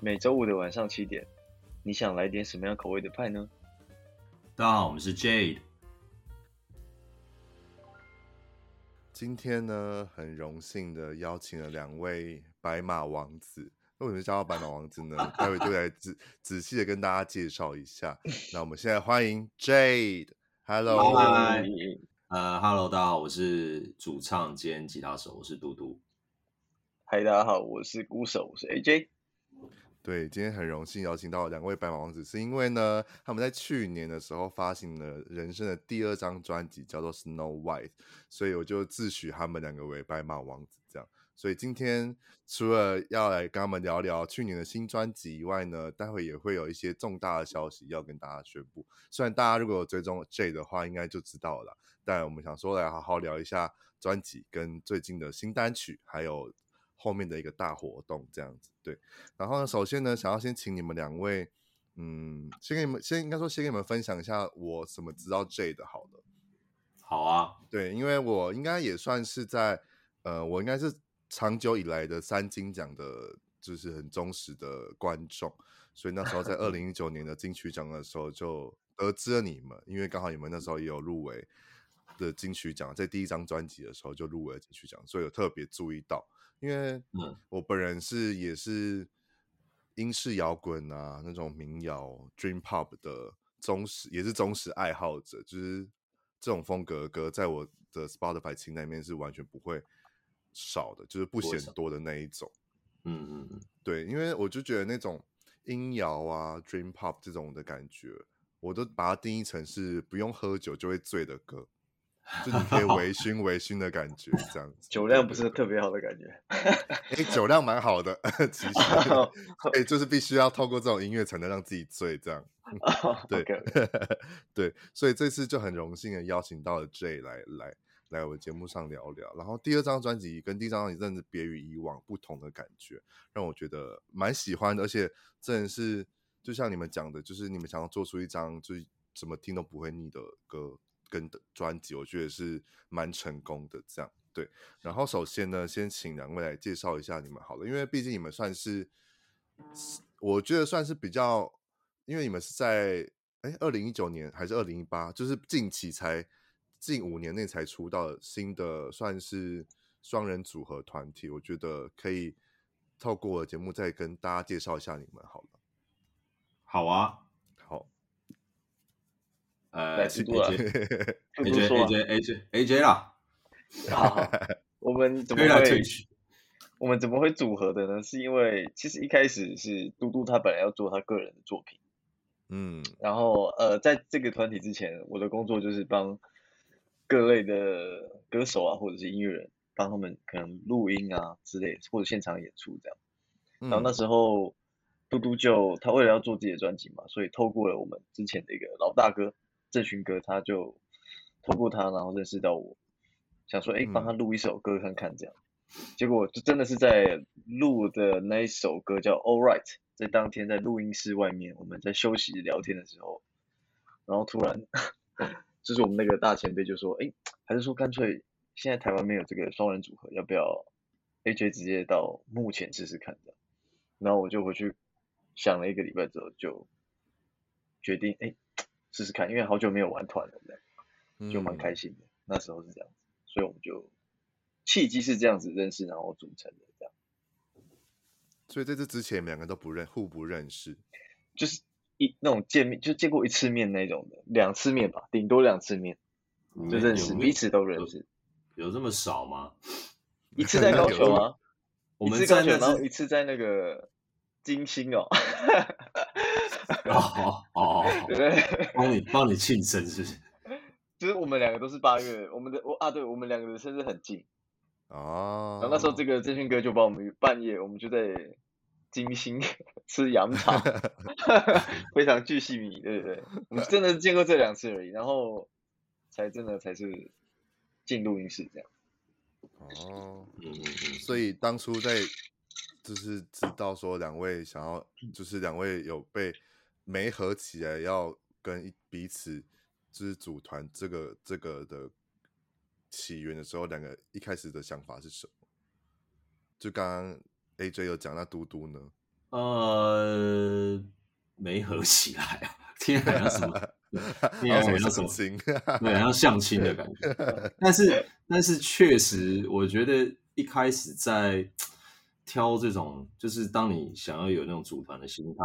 每周五的晚上七点，你想来点什么样口味的派呢？大家好，我们是 Jade。今天呢，很荣幸的邀请了两位白马王子。为什么叫他白马王子呢？待会就来仔仔细的跟大家介绍一下。那我们现在欢迎 Jade。Hello，嗨，呃，Hello，大家好，我是主唱兼吉他手，我是嘟嘟。嗨，大家好，我是鼓手，我是 AJ。对，今天很荣幸邀请到两位白马王子，是因为呢，他们在去年的时候发行了人生的第二张专辑，叫做《Snow White》，所以我就自诩他们两个为白马王子。这样，所以今天除了要来跟他们聊聊去年的新专辑以外呢，待会也会有一些重大的消息要跟大家宣布。虽然大家如果有追踪 J 的话，应该就知道了，但我们想说来好好聊一下专辑跟最近的新单曲，还有。后面的一个大活动这样子，对。然后呢，首先呢，想要先请你们两位，嗯，先给你们，先应该说先给你们分享一下我怎么知道 Jade 的，好了。好啊，对，因为我应该也算是在，呃，我应该是长久以来的三金奖的，就是很忠实的观众，所以那时候在 二零一九年的金曲奖的时候就得知了你们，因为刚好你们那时候也有入围的金曲奖，在第一张专辑的时候就入围了金曲奖，所以有特别注意到。因为我本人是也是英式摇滚啊，那种民谣 Dream Pop 的忠实，也是忠实爱好者。就是这种风格的歌，在我的 Spotify 清单里面是完全不会少的，就是不嫌多的那一种。嗯嗯嗯，对，因为我就觉得那种音摇啊 Dream Pop 这种的感觉，我都把它定义成是不用喝酒就会醉的歌。就你可以微醺微醺的感觉，这样子酒量不是特别好的感觉。哎，酒量蛮好的，其实，哎，就是必须要透过这种音乐才能让自己醉，这样。对 对，所以这次就很荣幸的邀请到了 Jade 来来来我的节目上聊聊。然后第二张专辑跟第一张专辑真的是别于以往不同的感觉，让我觉得蛮喜欢的，而且真的是就像你们讲的，就是你们想要做出一张就是怎么听都不会腻的歌。跟的专辑，我觉得是蛮成功的，这样对。然后首先呢，先请两位来介绍一下你们好了，因为毕竟你们算是，我觉得算是比较，因为你们是在哎二零一九年还是二零一八，就是近期才近五年内才出道新的，算是双人组合团体。我觉得可以透过我的节目再跟大家介绍一下你们好了。好啊。呃，AJ AJ AJ AJ 啦，好，我们怎么会我们怎么会组合的呢？是因为其实一开始是嘟嘟他本来要做他个人的作品，嗯，然后呃，在这个团体之前，我的工作就是帮各类的歌手啊，或者是音乐人，帮他们可能录音啊之类，或者现场演出这样。然后那时候嘟嘟就他为了要做自己的专辑嘛，所以透过了我们之前的一个老大哥。这群哥，他就透过他，然后认识到我，想说，哎，帮他录一首歌看看，这样。结果就真的是在录的那一首歌叫《All Right》，在当天在录音室外面，我们在休息聊天的时候，然后突然，就是我们那个大前辈就说，哎，还是说干脆现在台湾没有这个双人组合，要不要 AJ 直接到幕前试试看这样？然后我就回去想了一个礼拜之后，就决定，哎。试试看，因为好久没有玩团了，就蛮开心的。嗯。那时候是这样子，所以我们就契机是这样子认识，然后组成的这样。所以在这之前，两个都不认，互不认识，就是一那种见面就见过一次面那种的，两次面吧，顶多两次面就认识，彼此都认识。有这么少吗？一次在高雄啊，一次高雄，然后一次在那个金星哦。哦 哦，对对，帮你帮你庆生是不是？就是我们两个都是八月，我们的我啊，对，我们两个的生日很近哦。然后那时候这个振勋哥就帮我们半夜，我们就在金星 吃羊肠，非常巨细靡，对不对？我们真的是见过这两次而已，然后才真的才是进录音室这样。哦，嗯，所以当初在就是知道说两位想要，就是两位有被。没合起来要跟彼此就是组团这个这个的起源的时候，两个一开始的想法是什么？就刚刚 AJ 有讲，那嘟嘟呢？呃，没合起来啊，听起来像什么？听起来像什么？对，像相亲的感觉。但是，但是确实，我觉得一开始在 挑这种，就是当你想要有那种组团的心态，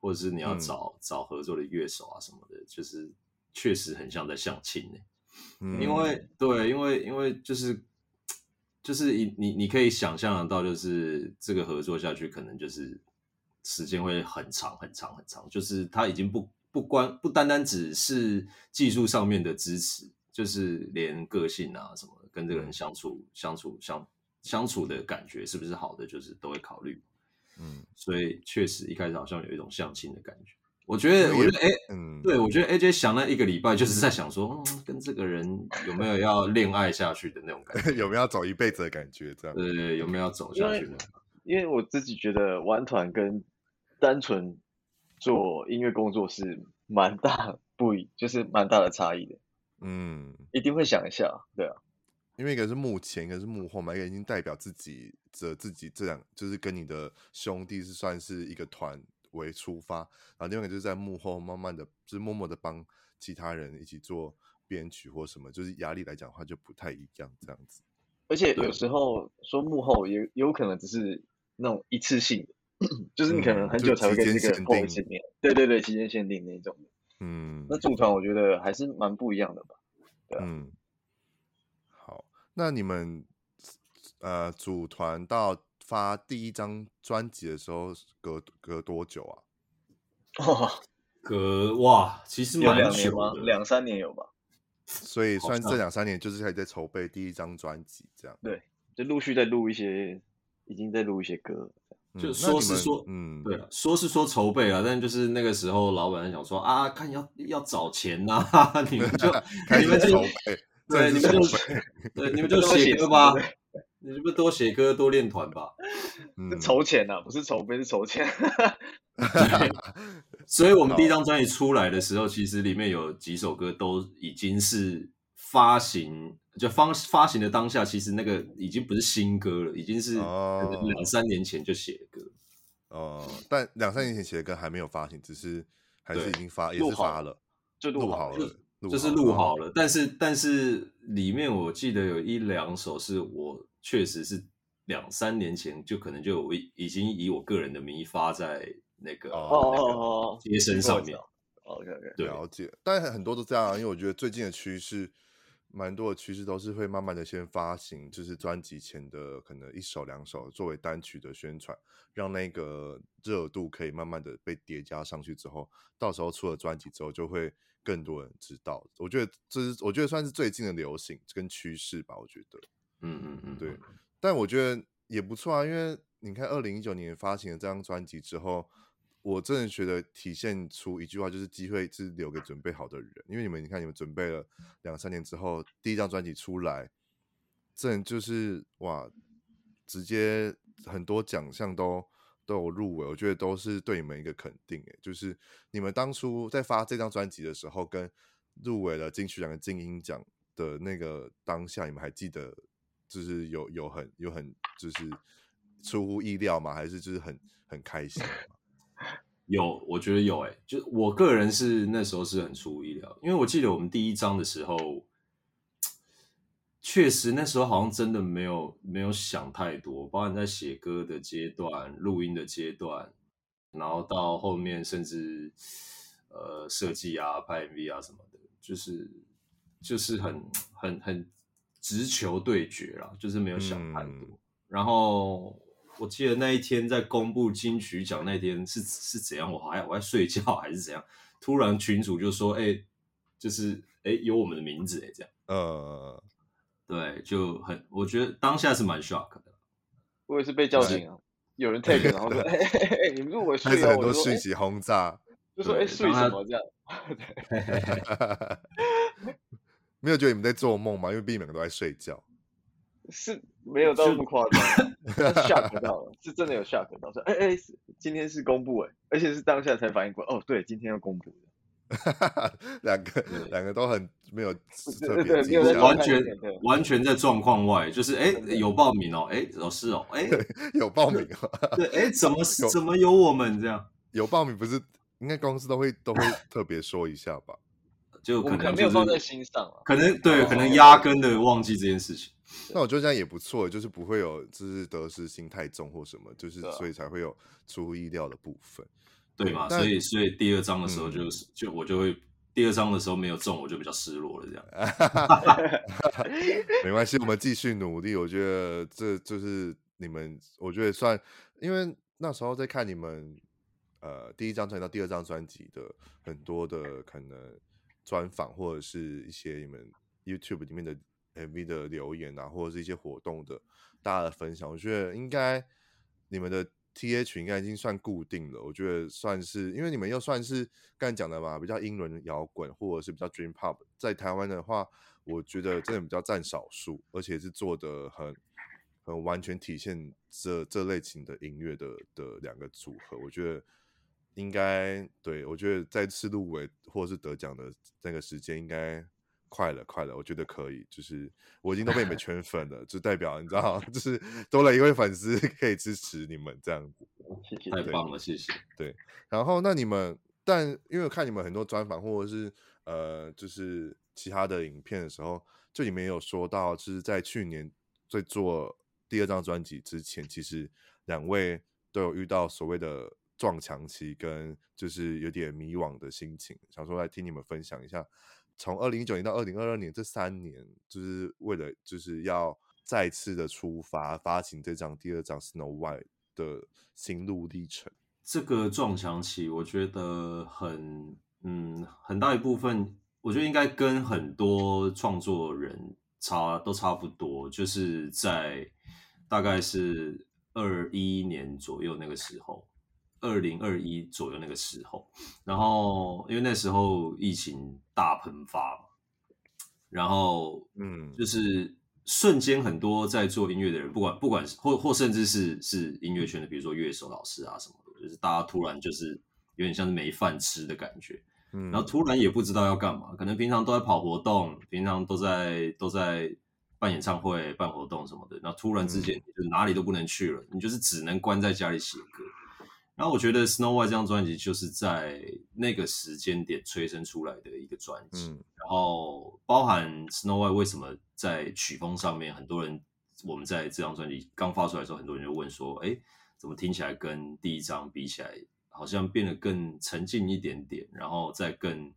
或者是你要找、嗯、找合作的乐手啊什么的，就是确实很像在相亲呢、欸。嗯，因为对，因为因为就是。就是你你你可以想象得到，就是这个合作下去，可能就是时间会很长很长很长。就是他已经不不关不单单只是技术上面的支持，就是连个性啊什么，跟这个人相处相处相相处的感觉是不是好的，就是都会考虑。嗯，所以确实一开始好像有一种相亲的感觉。我觉得，我觉得，哎，嗯，对，我觉得 AJ 想那一个礼拜，就是在想说，嗯，跟这个人有没有要恋爱下去的那种感觉，有没有要走一辈子的感觉，这样，对对，有没有要走下去的？因为我自己觉得玩团跟单纯做音乐工作是蛮大 不一，就是蛮大的差异的。嗯，一定会想一下，对啊，因为一个是幕前，一个是幕后嘛，一个已经代表自己的自己这样，就是跟你的兄弟是算是一个团。为出发，然后另外一个就是在幕后慢慢的，就是默默的帮其他人一起做编曲或什么，就是压力来讲的话就不太一样这样子。而且有时候说幕后也有可能只是那种一次性的，就是你可能很久才会跟这个人碰一次面。对对对，期间限定那种。嗯，那组团我觉得还是蛮不一样的吧。对啊。嗯。好，那你们呃组团到。发第一张专辑的时候隔隔多久啊？哦，隔哇，其实蛮两年吗？两三年有吧。所以算这两三年就是还在筹备第一张专辑，这样。对，就陆续在录一些，已经在录一些歌。就说是说，嗯，对，说是说筹备啊，但就是那个时候老板想说啊，看要要找钱呐，你们就 你们就筹备，对，你们就对，你们就写歌吧。你是不是多写歌多练团吧？嗯，筹钱呐，不是筹不，是筹钱。所以，我们第一张专辑出来的时候，其实里面有几首歌都已经是发行，就发发行的当下，其实那个已经不是新歌了，已经是两三年前就写的歌。哦，但两三年前写的歌还没有发行，只是还是已经发，也是发了，就录好了，就是录好了。但是，但是里面我记得有一两首是我。确实是两三年前就可能就我已经以我个人的名义发在那个哦哦哦贴身上面。OK OK，对，了解。但很多都这样啊，因为我觉得最近的趋势，蛮多的趋势都是会慢慢的先发行，就是专辑前的可能一首两首作为单曲的宣传，让那个热度可以慢慢的被叠加上去之后，到时候出了专辑之后就会更多人知道。我觉得这是我觉得算是最近的流行跟趋势吧，我觉得。嗯嗯嗯，对，但我觉得也不错啊，因为你看，二零一九年发行了这张专辑之后，我真的觉得体现出一句话，就是机会是留给准备好的人。因为你们，你看，你们准备了两三年之后，第一张专辑出来，这就是哇，直接很多奖项都都有入围，我觉得都是对你们一个肯定。诶，就是你们当初在发这张专辑的时候，跟入围了金曲奖的金音奖的那个当下，你们还记得？就是有有很有很就是出乎意料吗？还是就是很很开心？有，我觉得有诶、欸，就我个人是那时候是很出乎意料，因为我记得我们第一章的时候，确实那时候好像真的没有没有想太多，包含在写歌的阶段、录音的阶段，然后到后面甚至呃设计啊、拍 MV 啊什么的，就是就是很很很。直球对决啦，就是没有想太多。嗯、然后我记得那一天在公布金曲奖那天是是怎样，我还我还睡觉还是怎样？突然群主就说：“哎、欸，就是哎、欸、有我们的名字哎、欸，这样。”呃，对，就很我觉得当下是蛮 shock 的。我也是被叫醒啊，有人 take，然后说：“哎哎哎，你们入围睡了。”开始很多讯息轰炸，就说：“哎，睡什么这样？” 没有觉得你们在做梦吗？因为毕竟两个都在睡觉，是没有到那么夸张，吓不到了，是真的有吓到。说，哎哎，今天是公布哎，而且是当下才反应过来，哦，对，今天要公布的。两个两个都很没有特别完全完全在状况外，就是哎有报名哦，哎老师哦，哎有报名哦，对，哎怎么怎么有我们这样？有报名不是应该公司都会都会特别说一下吧？就可能没有放在心上，啊可能对，可能压根的忘记这件事情。那我觉得这样也不错，就是不会有就是得失心太重或什么，就是所以才会有出乎意料的部分。对嘛？所以所以第二章的时候就是、嗯、就我就会第二章的时候没有中，我就比较失落了。这样，没关系，我们继续努力。我觉得这就是你们，我觉得算，因为那时候在看你们呃第一张专辑到第二张专辑的很多的可能专访或者是一些你们 YouTube 里面的 MV 的留言啊，或者是一些活动的大家的分享，我觉得应该你们的。T H 应该已经算固定了，我觉得算是，因为你们又算是刚才讲的嘛，比较英伦摇滚或者是比较 Dream Pop，在台湾的话，我觉得真的比较占少数，而且是做的很很完全体现这这类型的音乐的的两个组合，我觉得应该对，我觉得再次入围或者是得奖的那个时间应该。快了，快了，我觉得可以。就是我已经都被你们 圈粉了，就代表你知道，就是多了一位粉丝可以支持你们这样子。谢谢，太棒了，谢谢。对，然后那你们，但因为我看你们很多专访或者是呃，就是其他的影片的时候，就你们也有说到，就是在去年在做第二张专辑之前，其实两位都有遇到所谓的撞墙期，跟就是有点迷惘的心情，想说来听你们分享一下。从二零一九年到二零二二年这三年，就是为了就是要再次的出发，发行这张第二张《Snow White》的心路历程。这个撞墙期，我觉得很嗯很大一部分，我觉得应该跟很多创作人差都差不多，就是在大概是二一年左右那个时候。二零二一左右那个时候，然后因为那时候疫情大喷发嘛，然后嗯，就是瞬间很多在做音乐的人，不管不管是或或甚至是是音乐圈的，比如说乐手、老师啊什么的，就是大家突然就是有点像是没饭吃的感觉，嗯，然后突然也不知道要干嘛，可能平常都在跑活动，平常都在都在办演唱会、办活动什么的，然后突然之间你就哪里都不能去了，你就是只能关在家里写歌。然后我觉得《Snow White》这张专辑就是在那个时间点催生出来的一个专辑。嗯、然后包含《Snow White》为什么在曲风上面，很多人我们在这张专辑刚发出来的时候，很多人就问说：“哎，怎么听起来跟第一张比起来，好像变得更沉静一点点，然后再更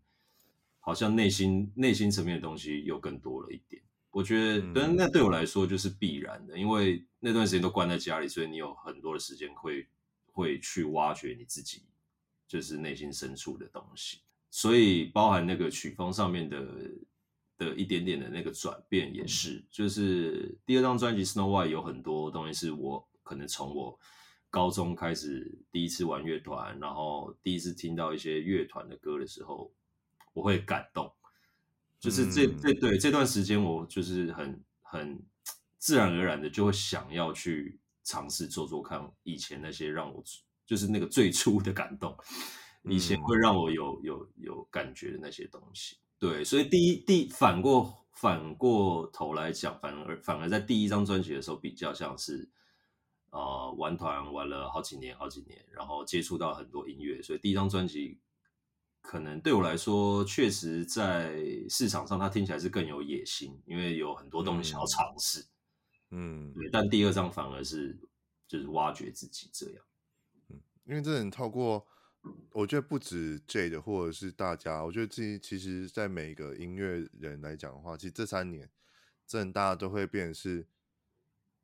好像内心内心层面的东西又更多了一点。”我觉得，但、嗯、那对我来说就是必然的，因为那段时间都关在家里，所以你有很多的时间会。会去挖掘你自己，就是内心深处的东西，所以包含那个曲风上面的的一点点的那个转变，也是，就是第二张专辑《Snow White》有很多东西是我可能从我高中开始第一次玩乐团，然后第一次听到一些乐团的歌的时候，我会感动，就是这这对这段时间，我就是很很自然而然的就会想要去。尝试做做看，以前那些让我就是那个最初的感动，以前会让我有有有感觉的那些东西。对，所以第一第反过反过头来讲，反而反而在第一张专辑的时候，比较像是呃玩团玩了好几年好几年，然后接触到很多音乐，所以第一张专辑可能对我来说，确实在市场上它听起来是更有野心，因为有很多东西想要尝试。嗯嗯，对，但第二张反而是就是挖掘自己这样，嗯，因为这人透过，我觉得不止 J 的，或者是大家，我觉得自己其实，在每个音乐人来讲的话，其实这三年，真的大家都会变成是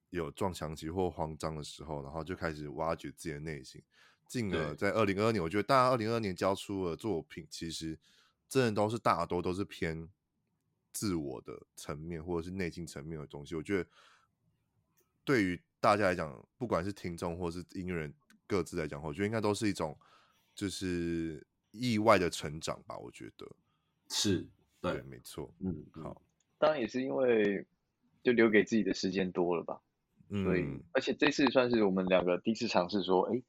有撞墙期或慌张的时候，然后就开始挖掘自己的内心，进而在二零二二年，我觉得大家二零二二年交出的作品，其实真的都是大多都是偏自我的层面，或者是内心层面的东西，我觉得。对于大家来讲，不管是听众或是音乐人各自来讲，我觉得应该都是一种就是意外的成长吧。我觉得是对，对，没错。嗯，好，当然也是因为就留给自己的时间多了吧。嗯，所以而且这次算是我们两个第一次尝试说，哎，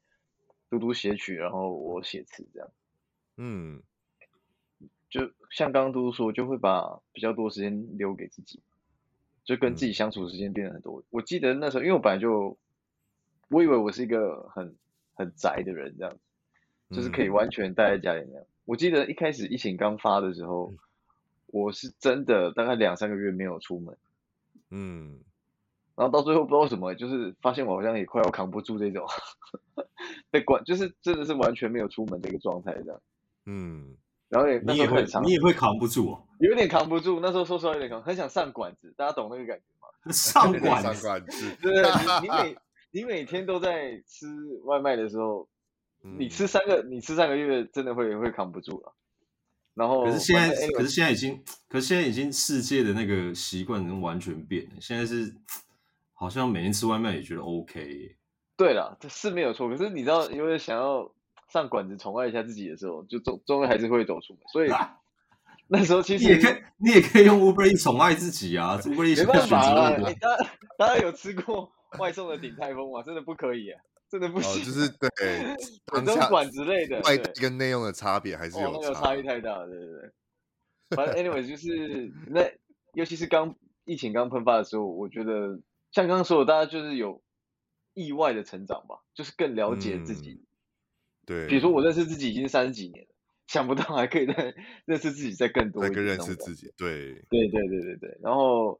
嘟嘟写曲，然后我写词这样。嗯，就像刚刚嘟嘟说，就会把比较多时间留给自己，就跟自己相处的时间变得很多。嗯、我记得那时候，因为我本来就，我以为我是一个很很宅的人，这样子，就是可以完全待在家里那样。嗯、我记得一开始疫情刚发的时候，我是真的大概两三个月没有出门，嗯，然后到最后不知道为什么，就是发现我好像也快要扛不住这种 被关，就是真的是完全没有出门的一个状态这样，嗯。然后也你也会你也会扛不住哦，有点扛不住。那时候说实话有点扛，很想上馆子，大家懂那个感觉吗？上馆子，上馆子，对对，你你 每你每天都在吃外卖的时候，你吃三个你吃三个月真的会会扛不住了。然后可是现在可是现在已经可是现在已经世界的那个习惯已经完全变了。现在是好像每天吃外卖也觉得 OK。对了，这是没有错。可是你知道，因为想要。上馆子宠爱一下自己的时候，就终终还是会走出门。所以 那时候其实你也可以，你也可以用 Uber Eats 宠爱自己啊。Uber Eats 没办法大家大家有吃过外送的鼎泰丰吗？真的不可以啊，真的不行。哦、就是对，这种馆之类的外跟内用的差别还是有差，哦那个、差异太大了，对对对。反正 anyway 就是那，尤其是刚疫情刚喷发的时候，我觉得像刚刚说的，大家就是有意外的成长吧，就是更了解自己。嗯对，比如说我认识自己已经三十几年了，想不到还可以再认识自己再更多一点，再更认识自己，对，对对对对对。然后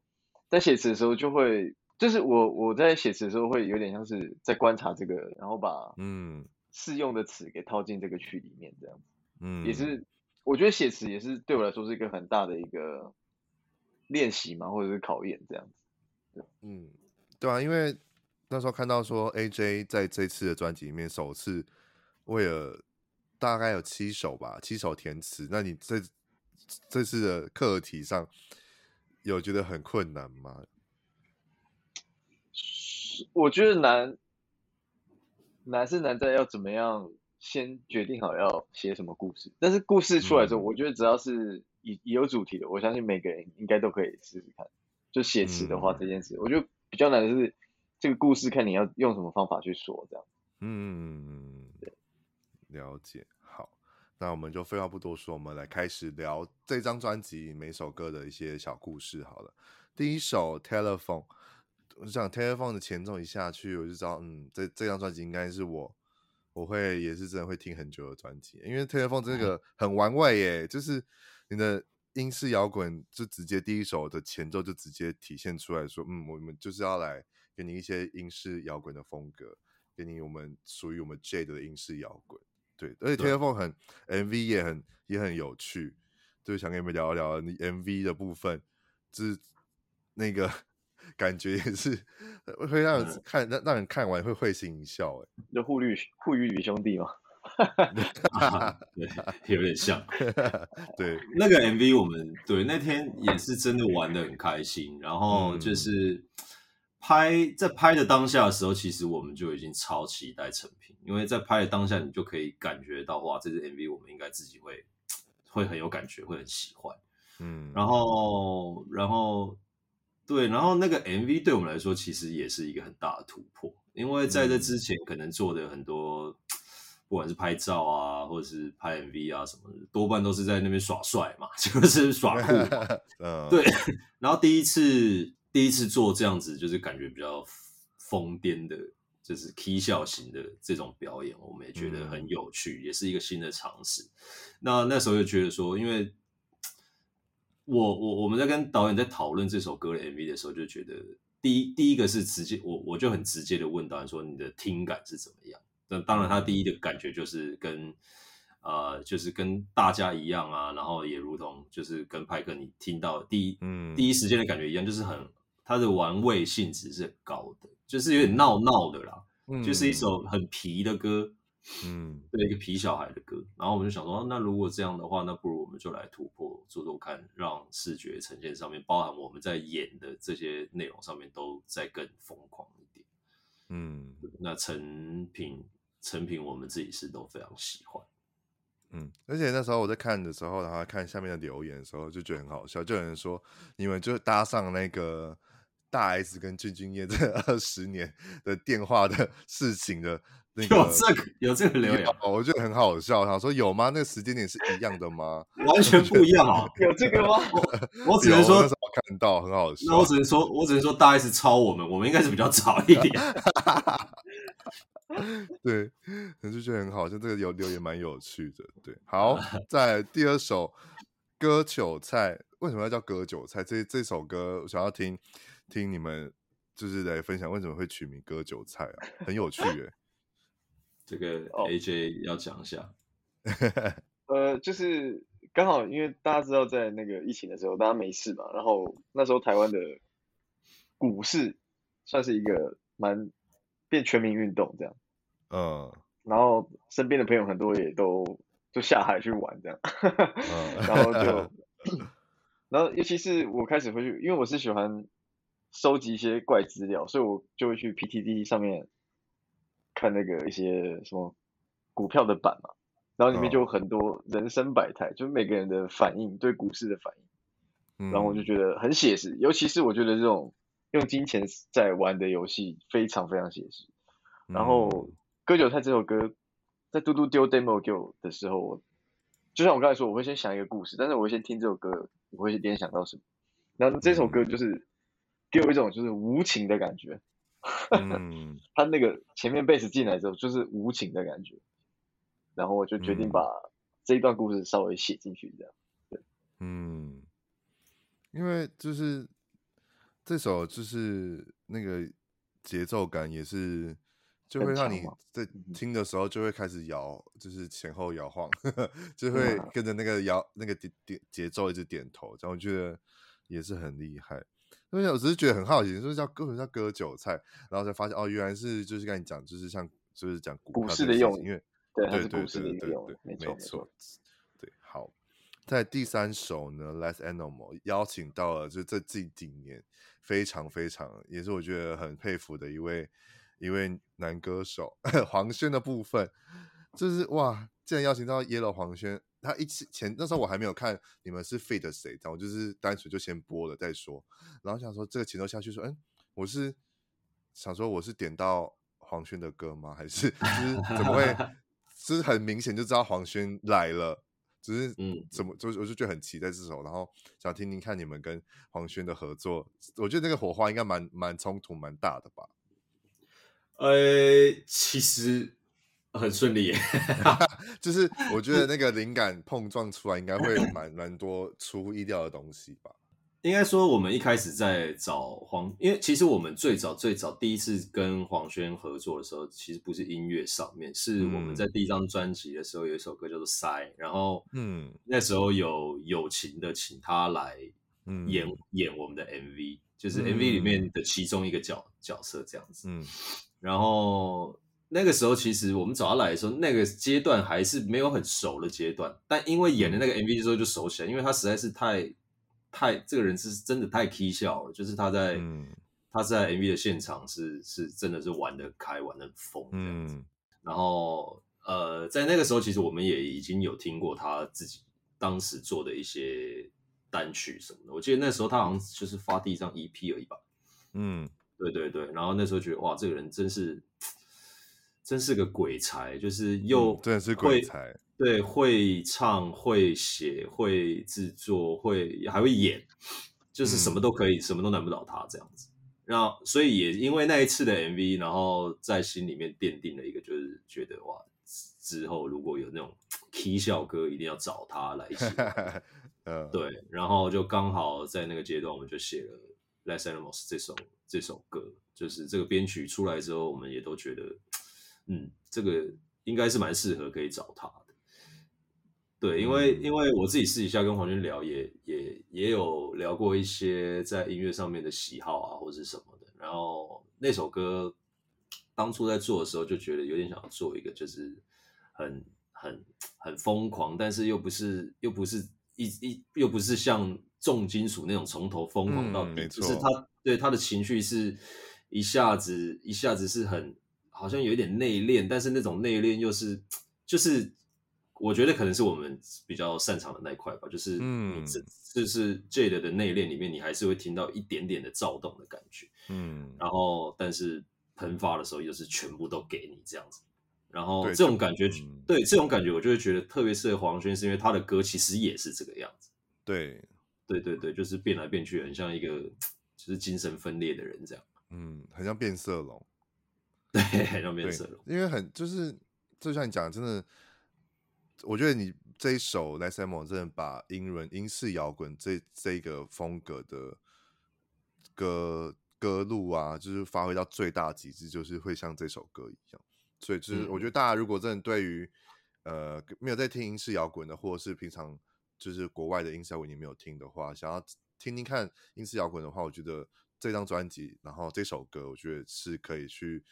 在写词的时候就会，就是我我在写词的时候会有点像是在观察这个，然后把嗯。适用的词给套进这个曲里面，这样子，嗯，也是我觉得写词也是对我来说是一个很大的一个练习嘛，或者是考验这样子，对，嗯，对啊，因为那时候看到说 AJ 在这次的专辑里面首次。为了大概有七首吧，七首填词。那你这这次的课题上有觉得很困难吗？我觉得难，难是难在要怎么样先决定好要写什么故事。但是故事出来之后，嗯、我觉得只要是已有主题的，我相信每个人应该都可以试试看。就写词的话，这件事，嗯、我觉得比较难的是这个故事，看你要用什么方法去说，这样。嗯，对。了解，好，那我们就废话不多说，我们来开始聊这张专辑每首歌的一些小故事。好了，第一首《Telephone》，我想《Telephone》的前奏一下去，我就知道，嗯，这这张专辑应该是我我会也是真的会听很久的专辑，因为《Telephone》这个很玩味耶，就是你的英式摇滚就直接第一首的前奏就直接体现出来说，嗯，我们就是要来给你一些英式摇滚的风格，给你我们属于我们 Jade 的英式摇滚。对，而且 Telephone 很 MV 也很也很有趣，就想跟你们聊一聊你 MV 的部分，就是那个 感觉也是会让人看让、嗯、让人看完会会心一笑，哎，就互绿互娱与兄弟嘛 对，有点像，对，那个 MV 我们对那天也是真的玩的很开心，然后就是。嗯拍在拍的当下的时候，其实我们就已经超期待成品，因为在拍的当下，你就可以感觉到哇，这支 MV 我们应该自己会 会很有感觉，会很喜欢。嗯，然后然后对，然后那个 MV 对我们来说其实也是一个很大的突破，因为在这之前可能做的很多，嗯、不管是拍照啊，或者是拍 MV 啊什么的，多半都是在那边耍帅嘛，就是耍酷嘛。嗯，对。然后第一次。第一次做这样子，就是感觉比较疯癫的，就是 K 笑型的这种表演，我们也觉得很有趣，嗯、也是一个新的尝试。那那时候就觉得说，因为我我我们在跟导演在讨论这首歌的 MV 的时候，就觉得第一第一个是直接，我我就很直接的问导演说，你的听感是怎么样？那当然，他第一的感觉就是跟呃，就是跟大家一样啊，然后也如同就是跟派克你听到第一嗯第一时间的感觉一样，就是很。它的玩味性质是很高的，就是有点闹闹的啦，嗯、就是一首很皮的歌，嗯，对，一个皮小孩的歌。然后我们就想说，那如果这样的话，那不如我们就来突破，做做看，让视觉呈现上面，包含我们在演的这些内容上面，都再更疯狂一点。嗯，那成品成品我们自己是都非常喜欢。嗯，而且那时候我在看的时候，然后看下面的留言的时候，就觉得很好笑，就有人说你们就搭上那个。大 S 跟俊俊彦这二十年的电话的 事情的 那个有这个有这个留言，我觉得很好笑。他说有吗？那个时间点是一样的吗？完全不一样啊！有这个吗？我只能说看到很好笑。那我只能说，我只能说大 S 超我们，我们应该是比较早一点。对，我就觉得很好，就这个有留言蛮有趣的。对，好，在第二首割韭菜，为什么要叫割韭菜？这这首歌我想要听听你们就是来分享为什么会取名割韭菜啊？很有趣 耶。这个 AJ 要讲一下，呃，就是刚好因为大家知道，在那个疫情的时候，大家没事嘛，然后那时候台湾的股市算是一个蛮变全民运动这样，嗯，然后身边的朋友很多也都就下海去玩这样，嗯、然后就，然后尤其是我开始回去，因为我是喜欢收集一些怪资料，所以我就会去 PTT 上面。看那个一些什么股票的版嘛，然后里面就有很多人生百态，就是每个人的反应，对股市的反应，然后我就觉得很写实，尤其是我觉得这种用金钱在玩的游戏非常非常写实。然后割韭菜这首歌在嘟嘟丢 demo 给我的时候，就像我刚才说，我会先想一个故事，但是我会先听这首歌，我会联想到什么？然后这首歌就是给我一种就是无情的感觉。嗯，他那个前面贝斯进来之后，就是无情的感觉，然后我就决定把这一段故事稍微写进去，这样。对，嗯，因为就是这首就是那个节奏感也是，就会让你在听的时候就会开始摇，就是前后摇晃，就会跟着那个摇那个点点节奏一直点头，这样我觉得也是很厉害。因为我只是觉得很好奇，说叫割什么叫割韭菜，然后才发现哦，原来是就是跟你讲，就是像就是讲股市的用，因为对对对对对对，没错没错，对。好，在第三首呢 Less Animal 邀请到了，就这近几年非常非常，也是我觉得很佩服的一位一位男歌手 黄轩的部分，就是哇，竟然邀请到 Yellow 黄轩。他一次前那时候我还没有看你们是 feed 谁，我就是单纯就先播了再说，然后想说这个前奏下去说，嗯，我是想说我是点到黄轩的歌吗？还是就是怎么会？就是很明显就知道黄轩来了，只是嗯，怎么就我就觉得很期待这首，然后想听听看你们跟黄轩的合作，我觉得那个火花应该蛮蛮冲突蛮大的吧？呃，其实。很顺利耶，就是我觉得那个灵感碰撞出来，应该会蛮蛮多出乎意料的东西吧。应该说，我们一开始在找黄，因为其实我们最早最早第一次跟黄轩合作的时候，其实不是音乐上面，是我们在第一张专辑的时候有一首歌叫做《塞》，然后嗯，那时候有友情的请他来演、嗯、演我们的 MV，就是 MV 里面的其中一个角角色这样子，嗯，然后。那个时候，其实我们找他来的时候，那个阶段还是没有很熟的阶段。但因为演了那个 MV 之后就熟起来，因为他实在是太太这个人是真的太 k 笑了，就是他在、嗯、他在 MV 的现场是是真的是玩得开，玩得疯这样子。嗯、然后呃，在那个时候，其实我们也已经有听过他自己当时做的一些单曲什么的。我记得那时候他好像就是发第一张 EP 而已吧。嗯，对对对。然后那时候觉得哇，这个人真是。真是个鬼才，就是又、嗯、真的是鬼才，对，会唱、会写、会制作、会还会演，就是什么都可以，嗯、什么都难不倒他这样子。然后，所以也因为那一次的 MV，然后在心里面奠定了一个，就是觉得哇，之后如果有那种 K 笑歌，一定要找他来写。嗯，对。然后就刚好在那个阶段，我们就写了《Last Animals》这首这首歌，就是这个编曲出来之后，我们也都觉得。嗯，这个应该是蛮适合可以找他的，对，因为、嗯、因为我自己私底下跟黄军聊也，也也也有聊过一些在音乐上面的喜好啊，或者是什么的。然后那首歌当初在做的时候，就觉得有点想要做一个，就是很很很疯狂，但是又不是又不是一一又不是像重金属那种从头疯狂到底，嗯、就是他对他的情绪是一下子一下子是很。好像有一点内敛，但是那种内敛又是，就是我觉得可能是我们比较擅长的那一块吧。就是，嗯，就是 Jade 的内敛里面，你还是会听到一点点的躁动的感觉，嗯。然后，但是喷发的时候又是全部都给你这样子，然后这种感觉，对，这种感觉，我就会觉得特别适合黄轩，是因为他的歌其实也是这个样子。对，对对对，就是变来变去，很像一个 就是精神分裂的人这样。嗯，很像变色龙。对，很像变色龙。因为很就是，就像你讲，真的，我觉得你这一首《Last Ammo》真的把英伦英式摇滚这这个风格的歌歌路啊，就是发挥到最大极致，就是会像这首歌一样。所以，就是我觉得大家如果真的对于、嗯、呃没有在听英式摇滚的，或者是平常就是国外的英式摇滚你没有听的话，想要听听看英式摇滚的话，我觉得这张专辑，然后这首歌，我觉得是可以去。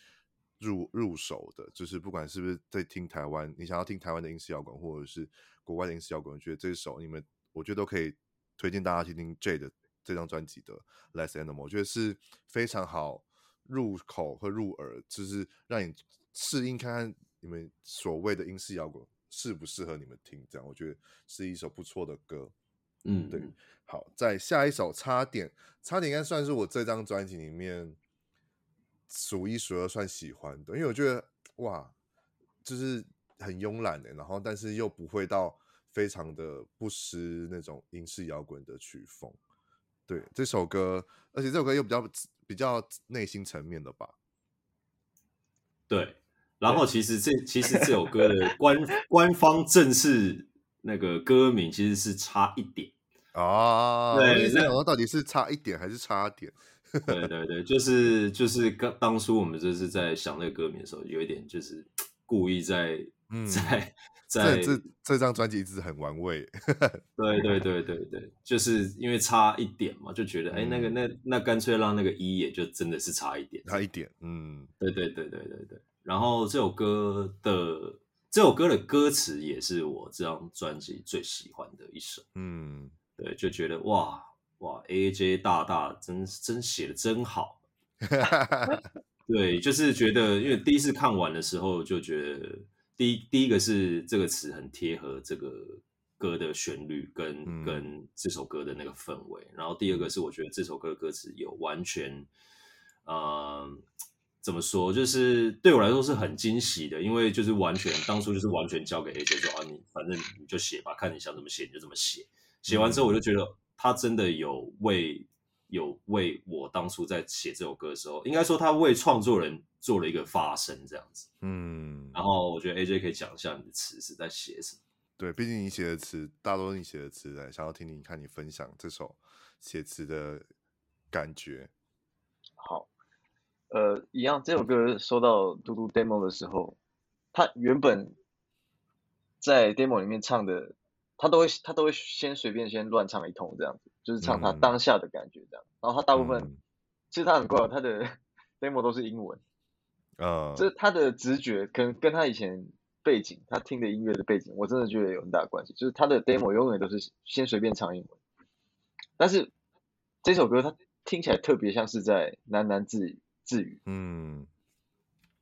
入入手的，就是不管是不是在听台湾，你想要听台湾的英式摇滚，或者是国外的英式摇滚，我觉得这首你们，我觉得都可以推荐大家去听 J 的这张专辑的《Less Animal》，我觉得是非常好入口和入耳，就是让你适应看看你们所谓的英式摇滚适不适合你们听，这样我觉得是一首不错的歌。嗯，对。好，在下一首《差点》，《差点》应该算是我这张专辑里面。数一数二算喜欢的，因为我觉得哇，就是很慵懒的，然后但是又不会到非常的不失那种英式摇滚的曲风。对这首歌，而且这首歌又比较比较内心层面的吧。对，然后其实这其实这首歌的 官官方正式那个歌名其实是差一点啊。对，那我到底是差一点还是差点？对对对，就是就是刚当初我们就是在想那个歌名的时候，有一点就是 故意在、嗯、在在这这张专辑一直很玩味。对对对对对，就是因为差一点嘛，就觉得哎、嗯，那个那那干脆让那个一也就真的是差一点，差一点。嗯，对对对对对对。然后这首歌的这首歌的歌词也是我这张专辑最喜欢的一首。嗯，对，就觉得哇。哇，AJ 大大真真写的真好，对，就是觉得，因为第一次看完的时候就觉得，第一第一个是这个词很贴合这个歌的旋律跟、嗯、跟这首歌的那个氛围，然后第二个是我觉得这首歌的歌词有完全，呃，怎么说，就是对我来说是很惊喜的，因为就是完全当初就是完全交给 AJ 说啊，你反正你就写吧，看你想怎么写你就怎么写，写完之后我就觉得。他真的有为有为我当初在写这首歌的时候，应该说他为创作人做了一个发声，这样子。嗯，然后我觉得 AJ 可以讲一下你的词是在写什么？对，毕竟你写的词，大多你写的词，来想要听听看你分享这首写词的感觉。好，呃，一样，这首歌收到嘟嘟 demo 的时候，他原本在 demo 里面唱的。他都会，他都会先随便先乱唱一通这样子，就是唱他当下的感觉这样。嗯、然后他大部分，嗯、其实他很怪，他的 demo 都是英文，啊、嗯，这他的直觉可能跟他以前背景，他听的音乐的背景，我真的觉得有很大关系。就是他的 demo 永远都是先随便唱英文，但是这首歌他听起来特别像是在喃喃自语自语，嗯，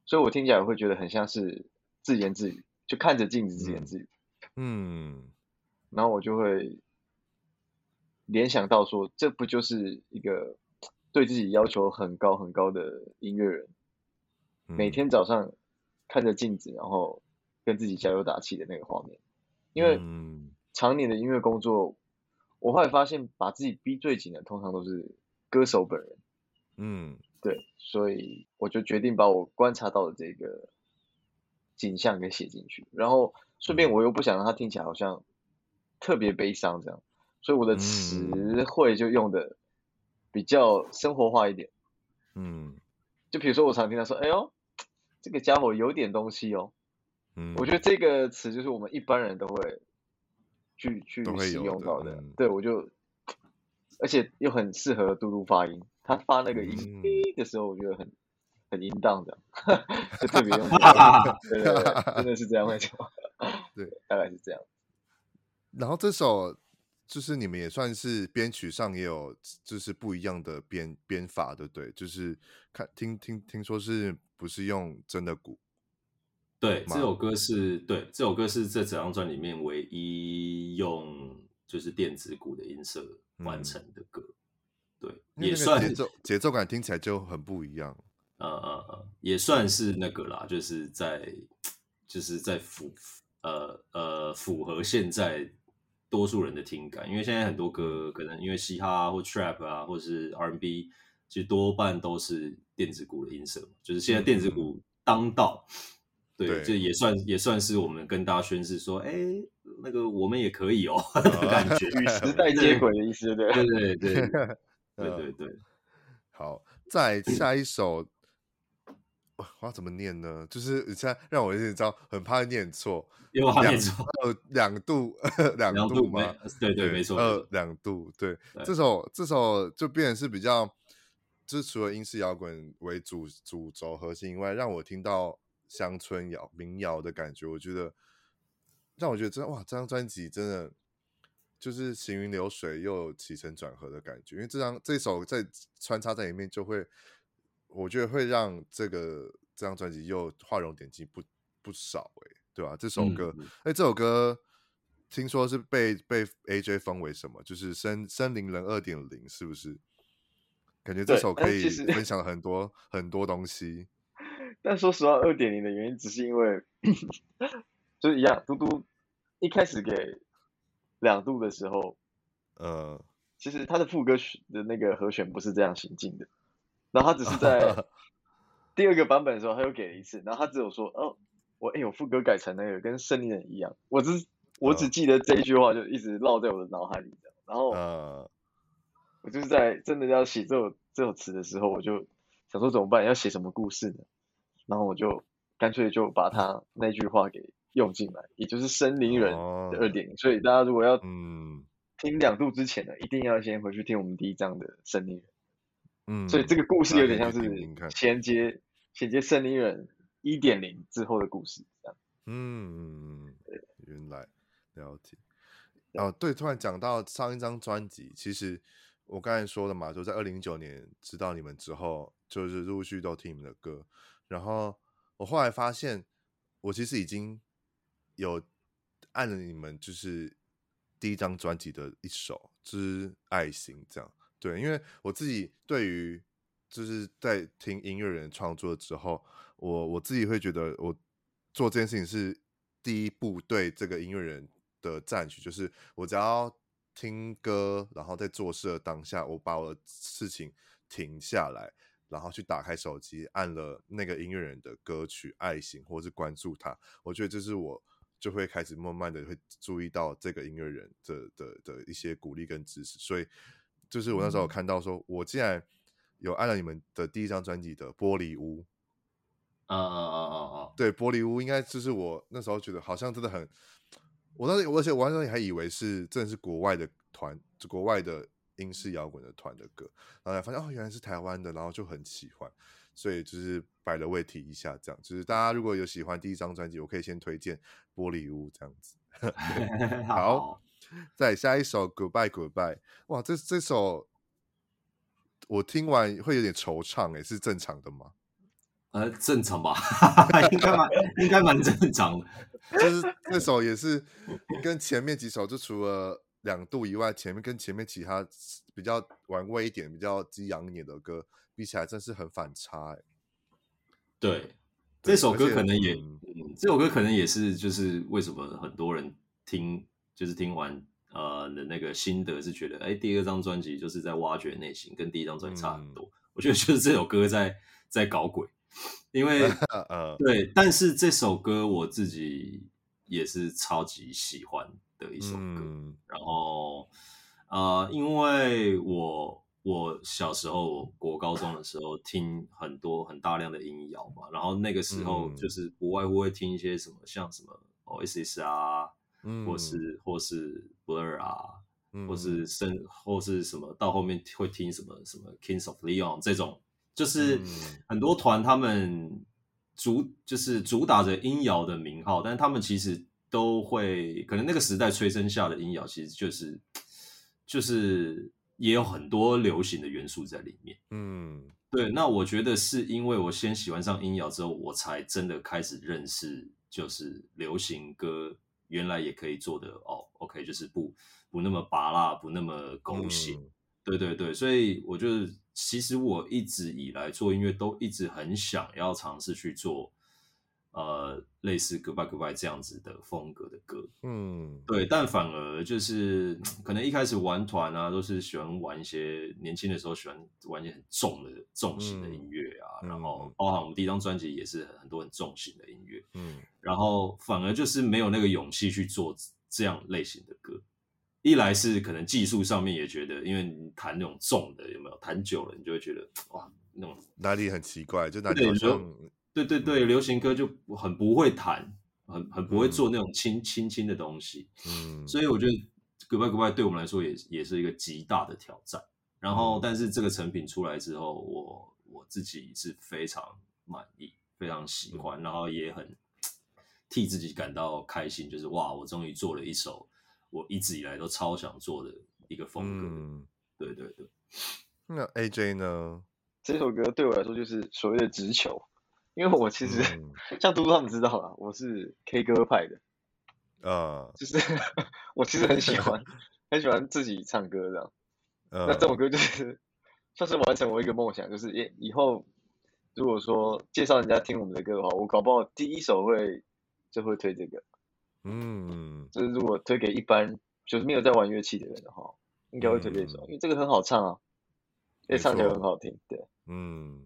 所以我听起来会觉得很像是自言自语，就看着镜子自言自语，嗯。嗯然后我就会联想到说，这不就是一个对自己要求很高很高的音乐人，每天早上看着镜子，然后跟自己加油打气的那个画面。因为常年的音乐工作，我后来发现，把自己逼最紧的，通常都是歌手本人。嗯，对，所以我就决定把我观察到的这个景象给写进去，然后顺便我又不想让它听起来好像。特别悲伤这样，所以我的词汇就用的比较生活化一点。嗯，就比如说我常听到说：“哎呦，这个家伙有点东西哦。”嗯，我觉得这个词就是我们一般人都会去去使用到的。的嗯、对，我就而且又很适合嘟嘟发音，他发那个音的时候，我觉得很很淫荡的，就特别用。对对对，真的是这样会讲。对，大概是这样。然后这首就是你们也算是编曲上也有就是不一样的编编法，对不对？就是看听听听说是不是用真的鼓？对，这首歌是对，这首歌是这整张专辑里面唯一用就是电子鼓的音色完成的歌。嗯、对，也算节奏节奏感听起来就很不一样。呃呃呃，也算是那个啦，就是在就是在符呃呃符合现在多数人的听感，因为现在很多歌可能因为嘻哈或 trap 啊，或者是 R&B，其实多半都是电子鼓的音色，就是现在电子鼓当道，对，这也算也算是我们跟大家宣示说，哎，那个我们也可以哦，哈哈哈，感觉。与时代接轨的意思，对。对对对。对 对对。好，再下一首。我要怎么念呢？就是现在让我有点知道，很怕念错，因为我怕念错。呃，两度，两度吗？对对，没错。呃，两度，对。这首这首就变成是比较，就是除了英式摇滚为主主轴核心以外，让我听到乡村谣、民谣的感觉。我觉得让我觉得真哇，这张专辑真的就是行云流水又有起承转合的感觉。因为这张这首在穿插在里面就会。我觉得会让这个这张专辑又画龙点睛不不少哎、欸，对吧？这首歌，哎、嗯欸，这首歌听说是被被 AJ 封为什么？就是森森林人二点零，是不是？感觉这首可以分享很多很多东西。但说实话，二点零的原因只是因为就是一样，嘟嘟一开始给两度的时候，呃，其实他的副歌曲的那个和弦不是这样行进的。然后他只是在 第二个版本的时候，他又给了一次。然后他只有说：“哦，我哎，我副歌改成那个跟森林人一样。”我只我只记得这一句话，就一直烙在我的脑海里。然后，我就是在真的要写这首这首词的时候，我就想说怎么办？要写什么故事呢？然后我就干脆就把他那句话给用进来，也就是森林人的二点零。所以大家如果要嗯听两度之前呢，一定要先回去听我们第一章的森林人。嗯，所以这个故事有点像是衔接衔接森林人一点零之后的故事这样。嗯，对，原来了解。哦，对，突然讲到上一张专辑，其实我刚才说的嘛，就在二零一九年知道你们之后，就是陆续都听你们的歌。然后我后来发现，我其实已经有按了你们就是第一张专辑的一首，就是《爱心》这样。对，因为我自己对于就是在听音乐人创作之后，我我自己会觉得，我做这件事情是第一步对这个音乐人的赞许，就是我只要听歌，然后在做事的当下，我把我的事情停下来，然后去打开手机，按了那个音乐人的歌曲《爱心》，或是关注他，我觉得这是我就会开始慢慢的会注意到这个音乐人的的的一些鼓励跟支持，所以。就是我那时候有看到说，我竟然有按了你们的第一张专辑的《玻璃屋》。啊啊啊啊啊！对，《玻璃屋》应该就是我那时候觉得好像真的很，我当时而且我那时候还以为是真的是国外的团，就国外的英式摇滚的团的歌，然后才发现哦，原来是台湾的，然后就很喜欢，所以就是摆了位提一下，这样就是大家如果有喜欢第一张专辑，我可以先推荐《玻璃屋》这样子。好。再下一首 Goodbye Goodbye，哇，这这首我听完会有点惆怅，哎，是正常的吗？呃，正常吧，应该蛮应该蛮正常的。就是这首也是跟前面几首，就除了两度以外，前面跟前面其他比较玩味一点、比较激昂一点的歌比起来，真是很反差，哎。对，这首歌可能也，嗯，这首歌可能也是，就是为什么很多人听。就是听完呃的那个心得是觉得，哎，第二张专辑就是在挖掘内心，跟第一张专辑差很多。嗯、我觉得就是这首歌在在搞鬼，因为 对，但是这首歌我自己也是超级喜欢的一首歌。嗯、然后呃，因为我我小时候国高中的时候听很多很大量的音谣嘛，然后那个时候就是不外乎会听一些什么像什么 Oasis 啊。或是或是 Blur 啊，嗯、或是甚或是什么，到后面会听什么什么 Kings of Leon 这种，就是很多团他们主就是主打着音摇的名号，但是他们其实都会可能那个时代催生下的音摇，其实就是就是也有很多流行的元素在里面。嗯，对。那我觉得是因为我先喜欢上音摇之后，我才真的开始认识就是流行歌。原来也可以做的哦，OK，就是不不那么拔辣，不那么狗血，嗯、对对对，所以我就其实我一直以来做音乐都一直很想要尝试去做，呃，类似 Goodbye Goodbye 这样子的风格的歌，嗯，对，但反而就是可能一开始玩团啊，都是喜欢玩一些年轻的时候喜欢玩一些很重的重型的音乐啊，嗯、然后包含我们第一张专辑也是很多很重型的音乐，嗯，然后反而就是没有那个勇气去做这样类型的歌，一来是可能技术上面也觉得，因为你弹那种重的有没有弹久了，你就会觉得哇，那种哪里很奇怪，就哪里好像。对对对，流行歌就很不会弹，很很不会做那种轻轻轻的东西，嗯，所以我觉得 Goodbye Goodbye 对我们来说也也是一个极大的挑战。然后，但是这个成品出来之后，我我自己是非常满意，非常喜欢，然后也很替自己感到开心，就是哇，我终于做了一首我一直以来都超想做的一个风格。嗯，对对对。那 AJ 呢？这首歌对我来说就是所谓的直球。因为我其实、嗯、像嘟嘟他们知道了，我是 K 歌派的，啊，就是 我其实很喜欢 很喜欢自己唱歌这样，嗯、那这首歌就是算是完成我一个梦想，就是以以后如果说介绍人家听我们的歌的话，我搞不好第一首会就会推这个，嗯，就是如果推给一般就是没有在玩乐器的人的话，应该会推这首，嗯、因为这个很好唱啊，也唱起来很好听，对，嗯。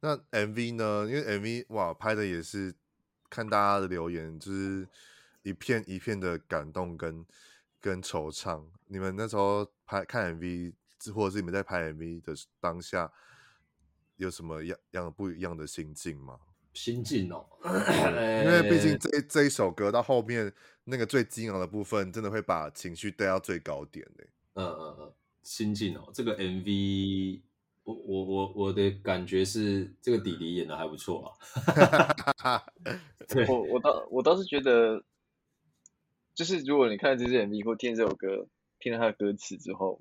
那 MV 呢？因为 MV 哇，拍的也是看大家的留言，就是一片一片的感动跟跟惆怅。你们那时候拍看 MV，或者是你们在拍 MV 的当下，有什么样样不一样的心境吗？心境哦，因为毕竟这这一首歌到后面那个最激昂的部分，真的会把情绪带到最高点的。嗯嗯嗯，心境哦，这个 MV。我我我我的感觉是这个弟弟演的还不错啊，对，我我倒我倒是觉得，就是如果你看了这支 MV 或听这首歌，听了他的歌词之后，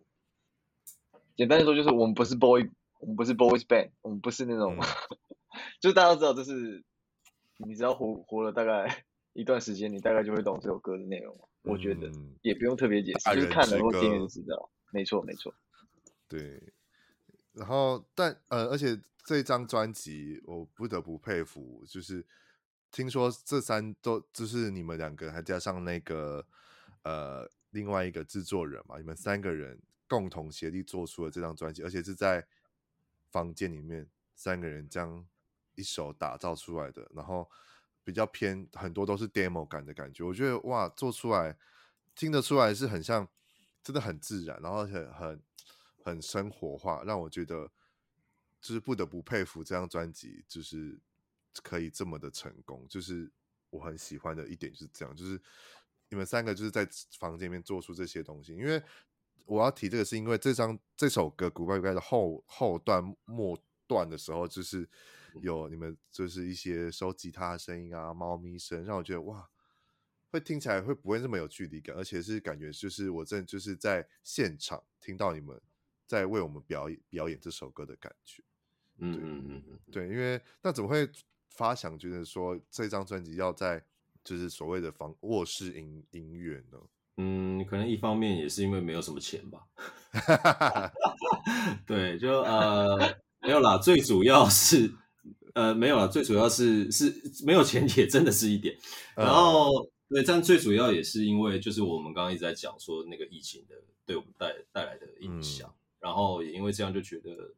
简单的说就是我们不是 boy，我们不是 boys band，我们不是那种，嗯、就大家都知道这是，你只要活活了大概 一段时间，你大概就会懂这首歌的内容。嗯、我觉得也不用特别解释，就是看了或听了就知道，没错没错，对。然后，但呃，而且这张专辑我不得不佩服，就是听说这三都就是你们两个，还加上那个呃另外一个制作人嘛，你们三个人共同协力做出了这张专辑，而且是在房间里面三个人将一首打造出来的，然后比较偏很多都是 demo 感的感觉，我觉得哇，做出来听得出来是很像，真的很自然，然后很很。很生活化，让我觉得就是不得不佩服这张专辑，就是可以这么的成功。就是我很喜欢的一点就是这样，就是你们三个就是在房间里面做出这些东西。因为我要提这个，是因为这张这首歌《Goodbye Goodbye》的后后段末段的时候，就是有你们就是一些收吉他的声音啊、猫咪声，让我觉得哇，会听起来会不会那么有距离感，而且是感觉就是我真的就是在现场听到你们。在为我们表演表演这首歌的感觉，嗯嗯嗯嗯，对，因为那怎么会发想觉得说这张专辑要在就是所谓的房卧室音音乐呢？嗯，可能一方面也是因为没有什么钱吧。对，就呃没有啦，最主要是呃没有啦，最主要是是没有钱也真的是一点。然后、嗯、对，但最主要也是因为就是我们刚刚一直在讲说那个疫情的对我们带带来的影响。嗯然后也因为这样就觉得，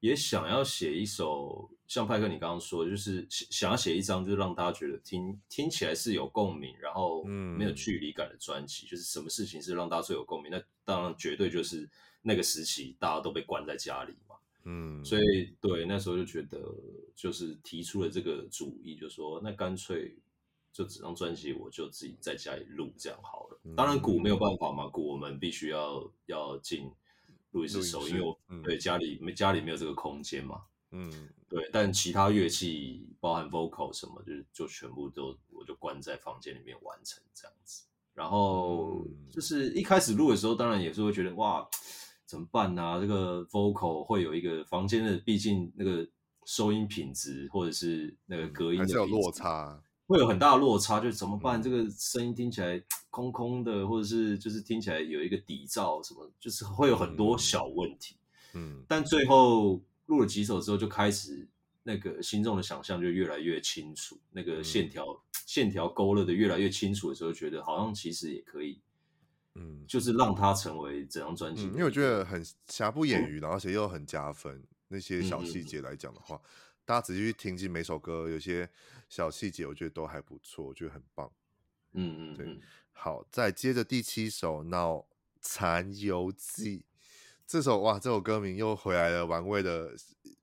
也想要写一首像派克你刚刚说，就是想要写一张，就是让大家觉得听听起来是有共鸣，然后没有距离感的专辑。嗯、就是什么事情是让大家最有共鸣？那当然绝对就是那个时期大家都被关在家里嘛。嗯，所以对那时候就觉得，就是提出了这个主意，就说那干脆就这张专辑我就自己在家里录这样好了。当然鼓没有办法嘛，鼓我们必须要要进。录一次手，因为我、嗯、对家里没家里没有这个空间嘛，嗯，对，但其他乐器包含 vocal 什么，就是就全部都我就关在房间里面完成这样子。然后就是一开始录的时候，当然也是会觉得哇，怎么办呢、啊？这个 vocal 会有一个房间的，毕竟那个收音品质或者是那个隔音的、嗯、还是有落差。会有很大的落差，就是怎么办？这个声音听起来空空的，或者是就是听起来有一个底噪什么，就是会有很多小问题。嗯，但最后录了几首之后，就开始那个心中的想象就越来越清楚，那个线条、嗯、线条勾勒的越来越清楚的时候，觉得好像其实也可以，嗯，就是让它成为整张专辑、嗯。因为我觉得很瑕不掩瑜，然后而且又很加分。那些小细节来讲的话，嗯、大家仔细去听进每首歌，有些小细节我觉得都还不错，我觉得很棒。嗯嗯，对。好，再接着第七首《脑残游记》这首，哇，这首歌名又回来了，玩味的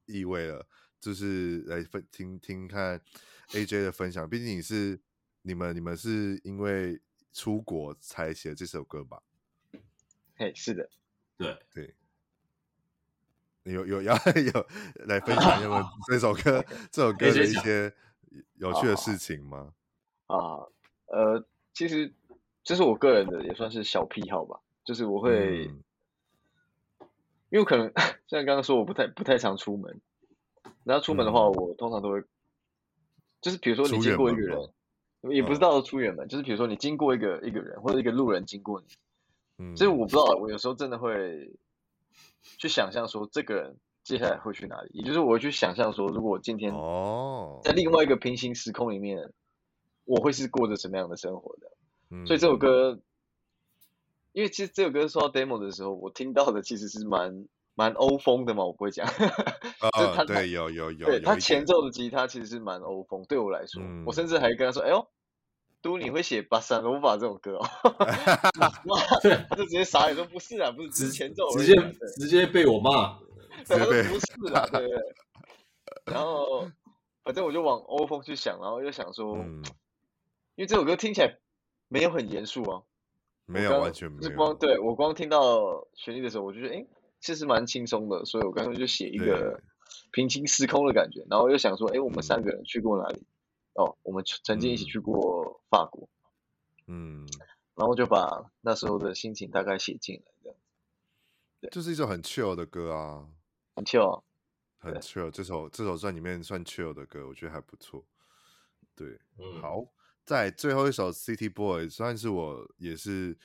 意味了。就是来分听听看 AJ 的分享，毕竟你是你们你们是因为出国才写这首歌吧？嘿，是的，对对。有有要有，有 来分享有没有这首歌这首歌的一些有趣的事情吗？啊，呃，其实这是我个人的也算是小癖好吧，就是我会，嗯、因为可能 像刚刚说我不太不太常出门。然后出门的话，嗯、我通常都会，就是比如说你经过一个人，也？不知道出远门，嗯、就是比如说你经过一个一个人或者一个路人经过你，嗯，所以我不知道，我有时候真的会去想象说这个人接下来会去哪里，也就是我会去想象说，如果我今天哦在另外一个平行时空里面，我会是过着什么样的生活的，嗯，所以这首歌，因为其实这首歌说到 demo 的时候，我听到的其实是蛮。蛮欧风的嘛，我不会讲。哦，他对，有有有。对，他前奏的吉他其实是蛮欧风，对我来说，嗯、我甚至还跟他说：“哎呦，都你会写巴塞罗瓦这首歌哦？”哇，他就直接傻眼说：“不是啊，不是，只是前奏。”直接直接被我骂，对，他说不是啊，对不对？然后反正我就往欧风去想，然后又想说，嗯、因为这首歌听起来没有很严肃啊，没有完全没有。是光对我光听到旋律的时候，我就觉得哎。诶其实蛮轻松的，所以我刚刚就写一个平行时空的感觉，然后又想说，哎，我们三个人去过哪里？哦，我们曾经一起去过法国，嗯，然后就把那时候的心情大概写进来，这样。对，就是一首很 chill 的歌啊，很 chill，很 chill。这首这首算里面算 chill 的歌，我觉得还不错。对，嗯、好，在最后一首 City Boy 算是我也是。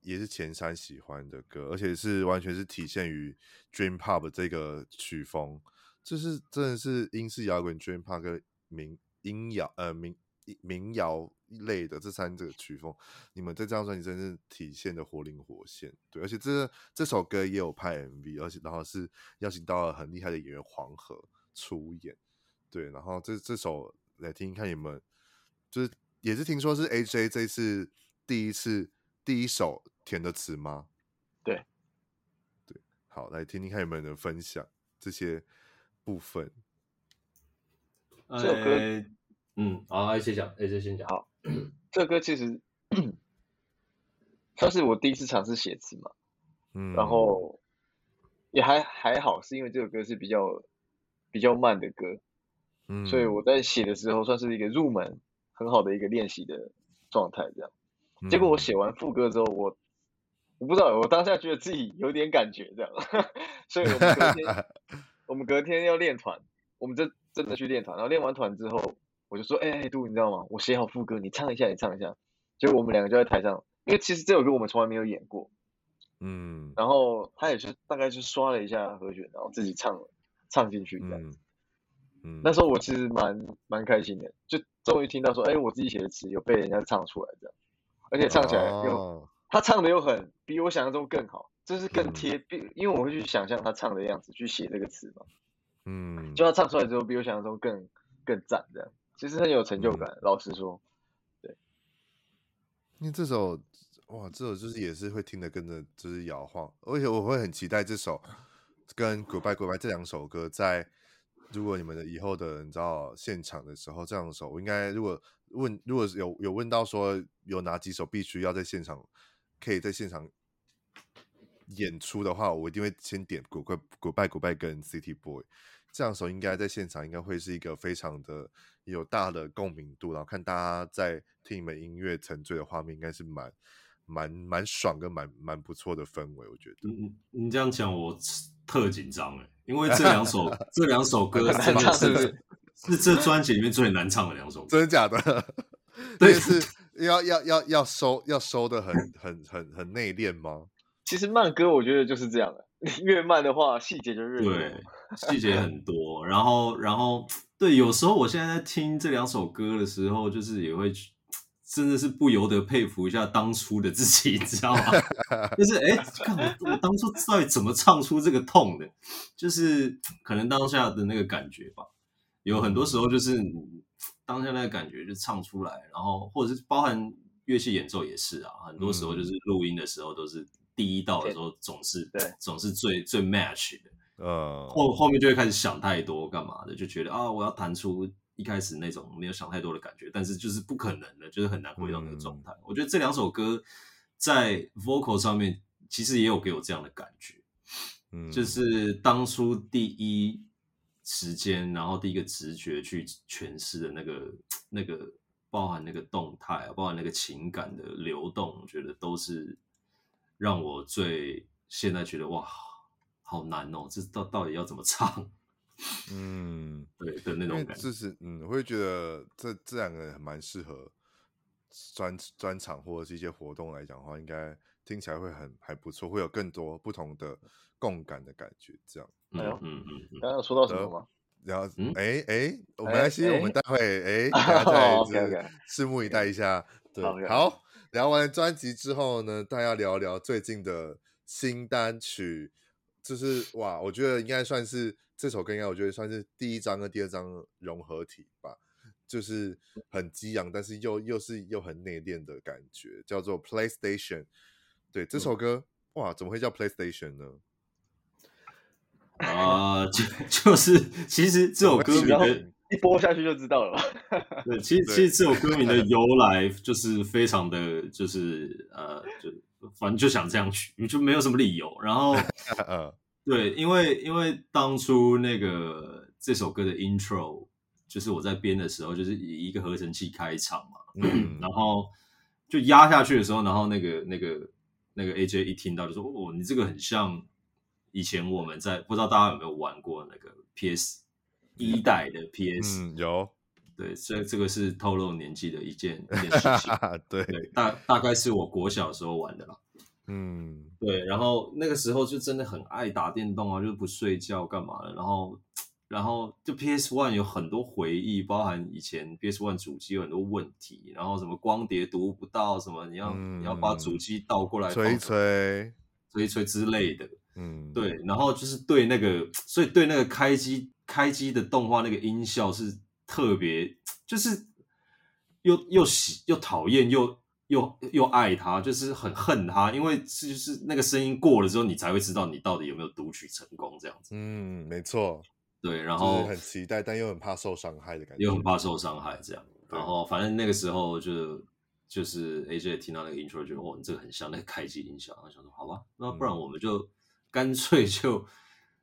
也是前三喜欢的歌，而且是完全是体现于 Dream Pop 这个曲风，就是真的是英式摇滚、Dream Pop 跟民音摇呃民民谣类的这三个曲风，你们在这张专辑真是体现的活灵活现。对，而且这这首歌也有拍 MV，而且然后是邀请到了很厉害的演员黄河出演。对，然后这这首来听听看你们，就是也是听说是 AJ 这次第一次。第一首填的词吗？对，对，好，来听听看有没有人分享这些部分。这首歌，嗯，好先讲哎先讲。好，这首歌其实算是我第一次尝试写词嘛，嗯，然后也还还好，是因为这首歌是比较比较慢的歌，嗯，所以我在写的时候算是一个入门很好的一个练习的状态，这样。结果我写完副歌之后，我我不知道，我当下觉得自己有点感觉这样，所以我们隔天 我们隔天要练团，我们就真的去练团，然后练完团之后，我就说，哎、欸，杜，你知道吗？我写好副歌，你唱一下，你唱一下。结果我们两个就在台上，因为其实这首歌我们从来没有演过，嗯，然后他也是大概就刷了一下和弦，然后自己唱唱进去这样子，嗯，那时候我其实蛮蛮开心的，就终于听到说，哎、欸，我自己写的词有被人家唱出来这样。而且唱起来又，oh. 他唱的又很比我想象中更好，就是更贴，嗯、因为我会去想象他唱的样子去写这个词嘛，嗯，就他唱出来之后比我想象中更更赞，这样其实很有成就感。嗯、老实说，对，因为这首哇，这首就是也是会听得跟着就是摇晃，而且我会很期待这首跟 Goodbye Goodbye 这两首歌在如果你们的以后的你知道现场的时候这两首，我应该如果。问，如果有有问到说有哪几首必须要在现场，可以在现场演出的话，我一定会先点 Goodbye Goodbye 跟 City Boy 这两首，应该在现场应该会是一个非常的有大的共鸣度，然后看大家在听你们音乐沉醉的画面，应该是蛮蛮蛮爽跟蛮蛮不错的氛围，我觉得。嗯，你这样讲我特紧张哎，因为这两首 这两首歌真的是。是这专辑里面最难唱的两首歌，真的假的？对，是要要要要收要收的很很很很内敛吗？其实慢歌我觉得就是这样的，越慢的话，细节就越多。对，细节很多。然后，然后，对，有时候我现在在听这两首歌的时候，就是也会，真的是不由得佩服一下当初的自己，你知道吗？就是，哎，看我，我当初到底怎么唱出这个痛的？就是可能当下的那个感觉吧。有很多时候就是当下那个感觉就唱出来，然后或者是包含乐器演奏也是啊，很多时候就是录音的时候都是。第一道的时候总是对，总是最最 match 的，呃，后后面就会开始想太多干嘛的，就觉得啊，我要弹出一开始那种没有想太多的感觉，但是就是不可能的，就是很难回到那个状态。嗯、我觉得这两首歌在 vocal 上面其实也有给我这样的感觉，嗯，就是当初第一时间，然后第一个直觉去诠释的那个那个包含那个动态啊，包含那个情感的流动，我觉得都是。让我最现在觉得哇，好难哦！这到到底要怎么唱？嗯，对的那种感觉，就是嗯，我会觉得这这两个人蛮适合专专场或者是一些活动来讲的话，应该听起来会很还不错，会有更多不同的共感的感觉。这样，嗯嗯嗯嗯。刚刚有说到什么吗？然后，哎哎，我们来，先我们待会哎，大家 再拭目以待一下。对，好。聊完专辑之后呢，大家聊聊最近的新单曲，就是哇，我觉得应该算是这首歌，应该我觉得算是第一张跟第二张融合体吧，就是很激昂，但是又又是又很内敛的感觉，叫做 PlayStation。对，这首歌、嗯、哇，怎么会叫 PlayStation 呢？啊、呃，就 就是其实这首歌名的。一播下去就知道了吧？对，其实其实这首歌名的由来就是非常的，就是呃，就反正就想这样取，就没有什么理由。然后，对，因为因为当初那个这首歌的 intro 就是我在编的时候，就是以一个合成器开场嘛，嗯、然后就压下去的时候，然后那个那个那个 AJ 一听到就说：“哦，你这个很像以前我们在不知道大家有没有玩过那个 PS。”一代的 PS、嗯、有，对，所以这个是透露年纪的一件一件事情。对，对，大大概是我国小时候玩的啦。嗯，对，然后那个时候就真的很爱打电动啊，就是不睡觉干嘛的。然后，然后就 PS One 有很多回忆，包含以前 PS One 主机有很多问题，然后什么光碟读不到，什么你要、嗯、你要把主机倒过来吹一吹，吹一吹之类的。嗯，对，然后就是对那个，所以对那个开机。开机的动画那个音效是特别，就是又又喜又讨厌又又又爱它，就是很恨它，因为是就是那个声音过了之后，你才会知道你到底有没有读取成功这样子。嗯，没错。对，然后很期待，但又很怕受伤害的感觉，又很怕受伤害这样。然后反正那个时候就就是 AJ 听到那个 intro 就哦，这个很像那个开机音效，然后想说好吧，那不然我们就干脆就。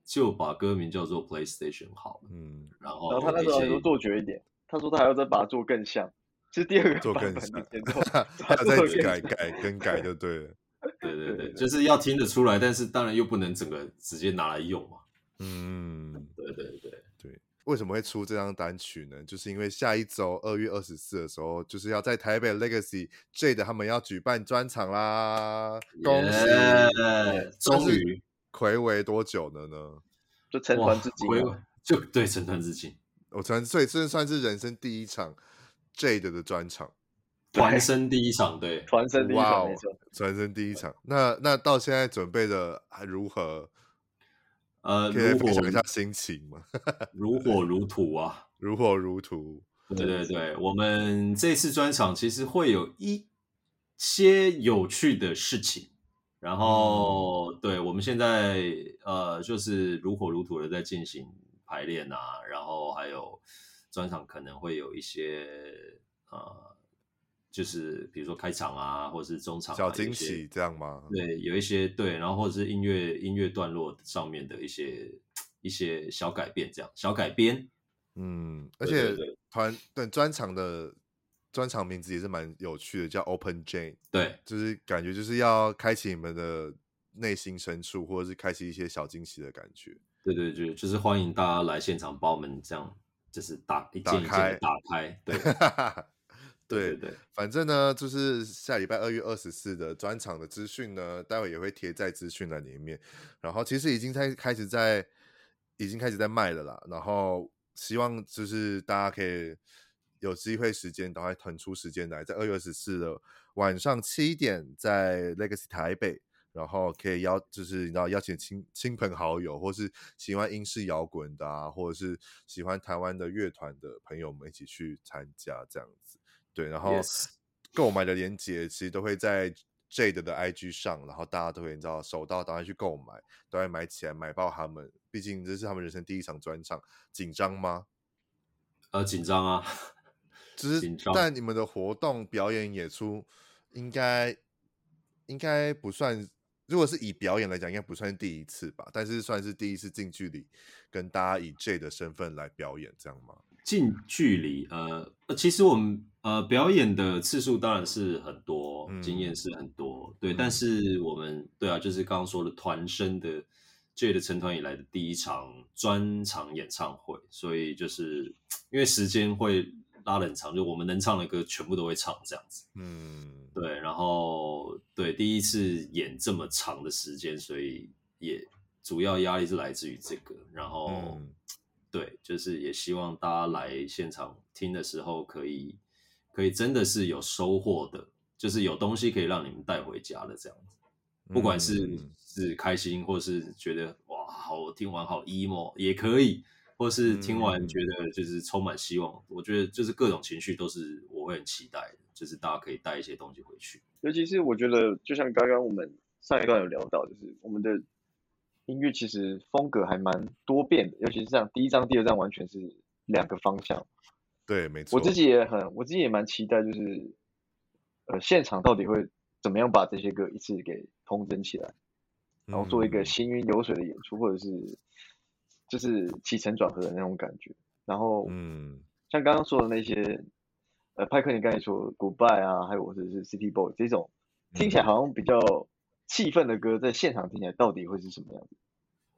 就把歌名叫做 PlayStation 好了，嗯，然后，然后他那时候还说做绝一点，他说他还要再把它做更像，其实第二个版本做更像，他再改改更改就对了，对对对，就是要听得出来，但是当然又不能整个直接拿来用嘛，嗯，对对对。对，为什么会出这张单曲呢？就是因为下一周二月二十四的时候，就是要在台北 Legacy Jade 他们要举办专场啦，恭喜，终于。睽违多久了呢？就成团至今，就对，成团至今。我成，所以这算是人生第一场 Jade 的专场，团生第一场，对，团生第一场，团生第一场。那那到现在准备的还如何？呃，可以分享一下心情吗？如火如荼啊，如火如荼。对对对，我们这次专场其实会有一些有趣的事情。然后，嗯、对，我们现在呃，就是如火如荼的在进行排练啊，然后还有专场可能会有一些呃，就是比如说开场啊，或者是中场、啊、小惊喜这样吗？对，有一些对，然后或者是音乐音乐段落上面的一些一些小改变，这样小改编。嗯，而且团对专场的。专场名字也是蛮有趣的，叫 Open Jane。对，就是感觉就是要开启你们的内心深处，或者是开启一些小惊喜的感觉。对对对，就是欢迎大家来现场帮我们这样，就是打一件一件打开。对，对 对，对，反正呢，就是下礼拜二月二十四的专场的资讯呢，待会也会贴在资讯栏里面。然后其实已经开开始在，已经开始在卖了啦。然后希望就是大家可以有机会时间，赶快腾出时间来，在二月二十四的晚上七点，在 Legacy 台北，然后可以邀，就是你知道邀请亲亲朋好友，或是喜欢英式摇滚的啊，或者是喜欢台湾的乐团的朋友们一起去参加这样子。对，然后购买的链接其实都会在 Jade 的 IG 上，然后大家都会你知道手到，赶快去购买，都会买起来，买爆他们。毕竟这是他们人生第一场专场，紧张吗？呃，紧张啊，只是但你们的活动表演演出应该应该不算，如果是以表演来讲，应该不算第一次吧？但是算是第一次近距离跟大家以 Jade 的身份来表演，这样吗？近距离，呃，其实我们呃表演的次数当然是很多，嗯、经验是很多，对、嗯。但是我们对啊，就是刚刚说的团生的 Jade 的成团以来的第一场专场演唱会，所以就是因为时间会拉得很长，就我们能唱的歌全部都会唱这样子。嗯，对。然后对第一次演这么长的时间，所以也主要压力是来自于这个，然后。嗯对，就是也希望大家来现场听的时候，可以可以真的是有收获的，就是有东西可以让你们带回家的这样子。不管是是开心，或是觉得哇，好听完好 emo 也可以，或是听完觉得就是充满希望。我觉得就是各种情绪都是我会很期待的，就是大家可以带一些东西回去。尤其是我觉得，就像刚刚我们上一段有聊到，就是我们的。音乐其实风格还蛮多变的，尤其是这样，第一张、第二张完全是两个方向。对，没错。我自己也很，我自己也蛮期待，就是呃，现场到底会怎么样把这些歌一次给通整起来，然后做一个行云流水的演出，嗯、或者是就是起承转合的那种感觉。然后，嗯，像刚刚说的那些，呃，派克，你刚才说 Goodbye 啊，还有或者是 City Boy 这种，听起来好像比较。气愤的歌在现场听起来到底会是什么样子？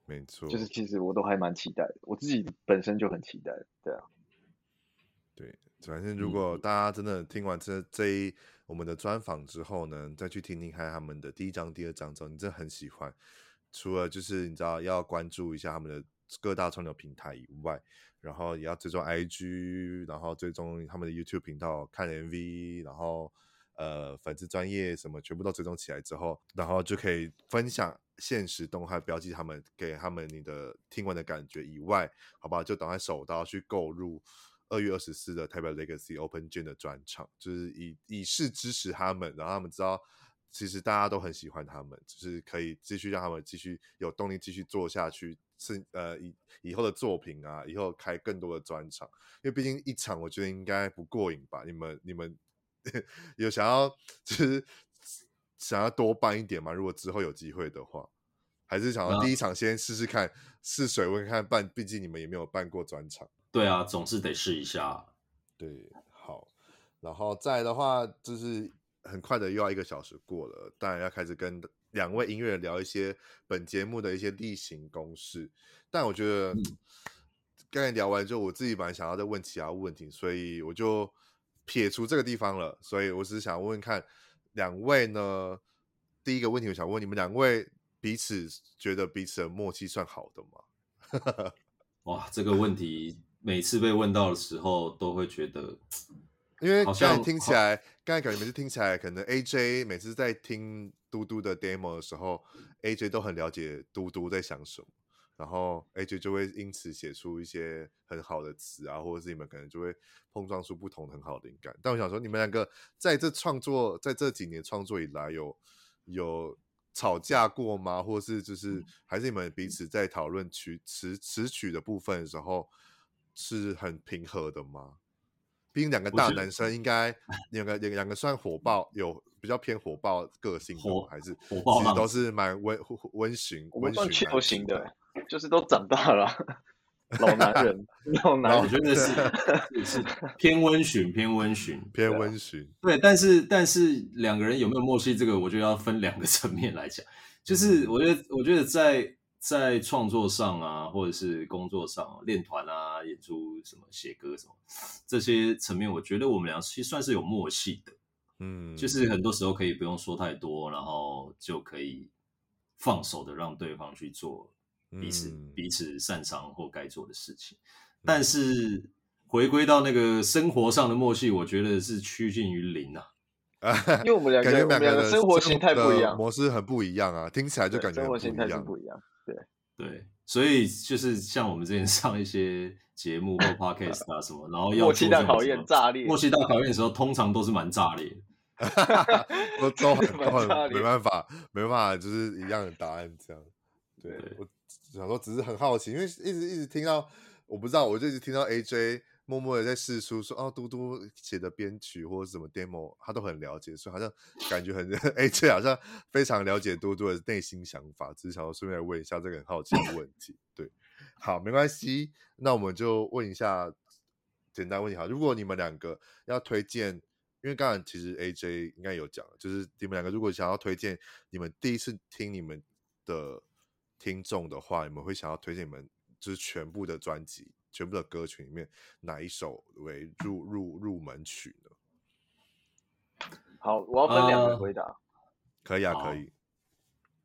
没错，就是其实我都还蛮期待的，我自己本身就很期待，对啊，对，反正如果大家真的听完这这一我们的专访之后呢，再去听听看他们的第一张、第二张之后，你真的很喜欢，除了就是你知道要关注一下他们的各大串流平台以外，然后也要追踪 IG，然后追踪他们的 YouTube 频道看 MV，然后。呃，粉丝专业什么全部都追踪起来之后，然后就可以分享现实动态，标记他们给他们你的听完的感觉以外，好不好？就等在手刀去购入二月二十四的台北 Legacy Open Jam 的专场，就是以以示支持他们，然后他们知道其实大家都很喜欢他们，就是可以继续让他们继续有动力继续做下去，是呃以以后的作品啊，以后开更多的专场，因为毕竟一场我觉得应该不过瘾吧？你们你们。有想要就是想要多办一点吗？如果之后有机会的话，还是想要第一场先试试看试、啊、水温看办，毕竟你们也没有办过专场。对啊，总是得试一下。对，好，然后再的话，就是很快的又要一个小时过了，当然要开始跟两位音乐人聊一些本节目的一些例行公事。但我觉得、嗯、刚才聊完之后，我自己本来想要再问其他问题，所以我就。撇除这个地方了，所以我只是想问问看两位呢。第一个问题，我想问你们两位彼此觉得彼此的默契算好的吗？哇，这个问题每次被问到的时候，都会觉得，因为刚才听起来，刚才感觉每次听起来，可能 AJ 每次在听嘟嘟的 demo 的时候，AJ 都很了解嘟嘟在想什么。然后 AJ 就会因此写出一些很好的词啊，或者是你们可能就会碰撞出不同很好的灵感。但我想说，你们两个在这创作，在这几年创作以来有，有有吵架过吗？或是就是还是你们彼此在讨论曲词词曲的部分的时候是很平和的吗？毕竟两个大男生应该两个两两个算火爆，有比较偏火爆个性的，还是火爆？其实都是蛮温温驯温驯都行的。就是都长大了，老男人，老男人，我觉得是 是偏温驯，偏温驯，偏温驯。对，但是但是两个人有没有默契，这个我觉得要分两个 层面来讲。就是我觉得，我觉得在在创作上啊，或者是工作上练团啊、演出什么、写歌什么这些层面，我觉得我们俩其实算是有默契的。嗯，就是很多时候可以不用说太多，然后就可以放手的让对方去做彼此、嗯、彼此擅长或该做的事情。但是回归到那个生活上的默契，我觉得是趋近于零啊。因为我们两个，我们两个生活形态不一样，模式很不一样啊，听起来就感觉生活形态是不一样。对对，所以就是像我们之前 上一些节目或 podcast 啊什么，然后要默契大考验炸裂，默契大考验的时候，通常都是蛮炸裂的。都都很没办法，没办法，就是一样的答案这样。对，对我想说，只是很好奇，因为一直一直听到，我不知道，我就一直听到 AJ 默默的在试出说，哦，嘟嘟写的编曲或者什么 demo，他都很了解，所以好像感觉很 AJ 好像非常了解嘟嘟的内心想法，只是想要顺便问一下这个很好奇的问题。对，好，没关系，那我们就问一下简单问题哈，如果你们两个要推荐。因为刚才其实 AJ 应该有讲，就是你们两个如果想要推荐你们第一次听你们的听众的话，你们会想要推荐你们就是全部的专辑、全部的歌曲里面哪一首为入入入门曲呢？好，我要分两个回答。Uh, 可以啊，可以。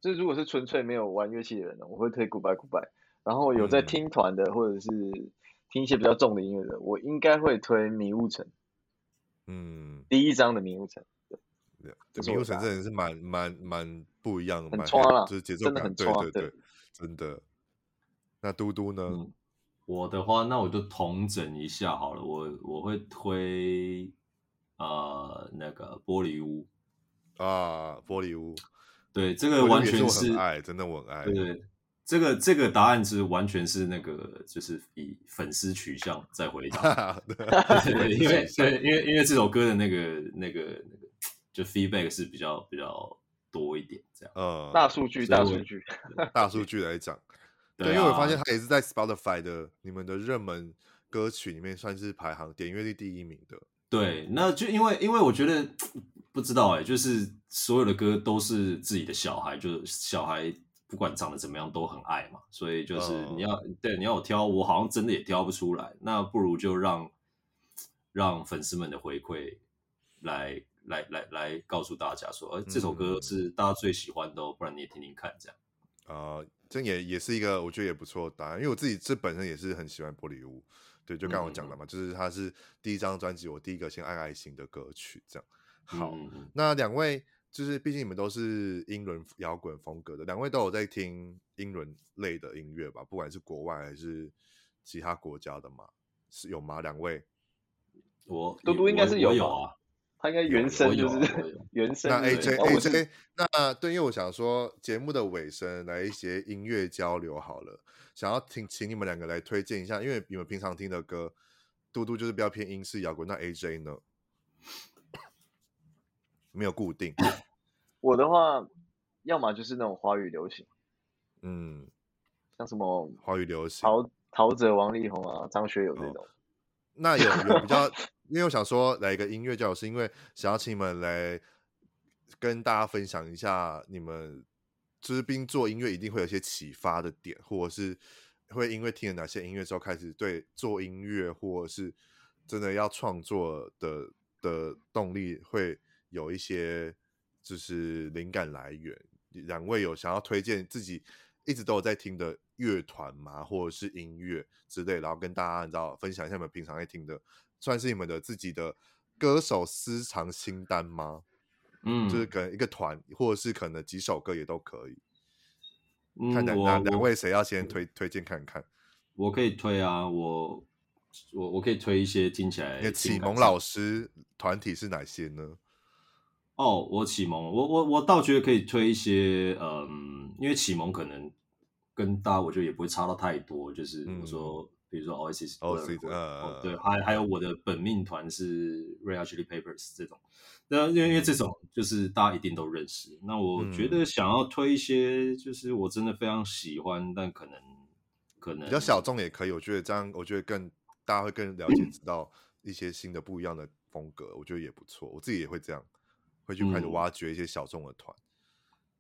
就是如果是纯粹没有玩乐器的人呢，我会推 Goodbye Goodbye。然后有在听团的、嗯、或者是听一些比较重的音乐的，我应该会推迷雾城。嗯，第一张的迷雾城，对，迷雾城真的是蛮蛮蛮不一样的，很冲了，就是节奏感，对对对，真的。那嘟嘟呢？嗯，我的话，那我就统整一下好了，我我会推呃那个玻璃屋。啊，玻璃屋，对，这个完全是爱，真的我很爱，对对。这个这个答案是完全是那个，就是以粉丝取向在回答，对，对，因为对，因为因为这首歌的那个那个那个就 feedback 是比较比较多一点，这样，嗯，大数据大数据。大数据来讲，对，因为我发现它也是在 Spotify 的你们的热门歌曲里面算是排行点阅率第一名的，对，那就因为因为我觉得不知道哎，就是所有的歌都是自己的小孩，就是小孩。不管长得怎么样都很爱嘛，所以就是你要、uh, 对你要我挑，我好像真的也挑不出来。那不如就让让粉丝们的回馈来来来来告诉大家说，呃，这首歌是大家最喜欢的，哦不然你也听听看这样。啊、uh,，这也也是一个我觉得也不错的答案，因为我自己这本身也是很喜欢玻璃屋。对，就刚刚我讲的嘛、嗯，就是它是第一张专辑我第一个先爱爱心的歌曲，这样。好，嗯、那两位。就是，毕竟你们都是英伦摇滚风格的，两位都有在听英伦类的音乐吧？不管是国外还是其他国家的嘛，是有吗？两位，我嘟嘟应该是有，有啊，他应该原声就是 原声。那 AJ AJ，那对，因为我想说节目的尾声来一些音乐交流好了，想要听，请你们两个来推荐一下，因为你们平常听的歌，嘟嘟就是比较偏英式摇滚，那 AJ 呢？没有固定。我的话，要么就是那种华语流行，嗯，像什么华语流行，陶陶喆、王力宏啊、张学友这种。哦、那有有比较，因为我想说来一个音乐教，是因为想要请你们来跟大家分享一下，你们就是并做音乐一定会有一些启发的点，或者是会因为听了哪些音乐之后开始对做音乐，或者是真的要创作的的动力会。有一些就是灵感来源，两位有想要推荐自己一直都有在听的乐团吗？或者是音乐之类，然后跟大家你知道分享一下你们平常在听的，算是你们的自己的歌手私藏清单吗？嗯，就是可能一个团，或者是可能几首歌也都可以。嗯、看两两位谁要先推推荐看看？我可以推啊，我我我可以推一些听起来。启蒙老师团体是哪些呢？哦，我启蒙，我我我倒觉得可以推一些，嗯，因为启蒙可能跟大家我觉得也不会差到太多，就是我说，嗯、比如说 Oasis，哦、呃，对，还还有我的本命团是 Red Hot Chili Peppers 这种，那因为因为这种就是大家一定都认识，那我觉得想要推一些，就是我真的非常喜欢，但可能可能比较小众也可以，我觉得这样，我觉得更大家会更了解，知道一些新的不一样的风格，我觉得也不错，我自己也会这样。会去开始挖掘一些小众的团，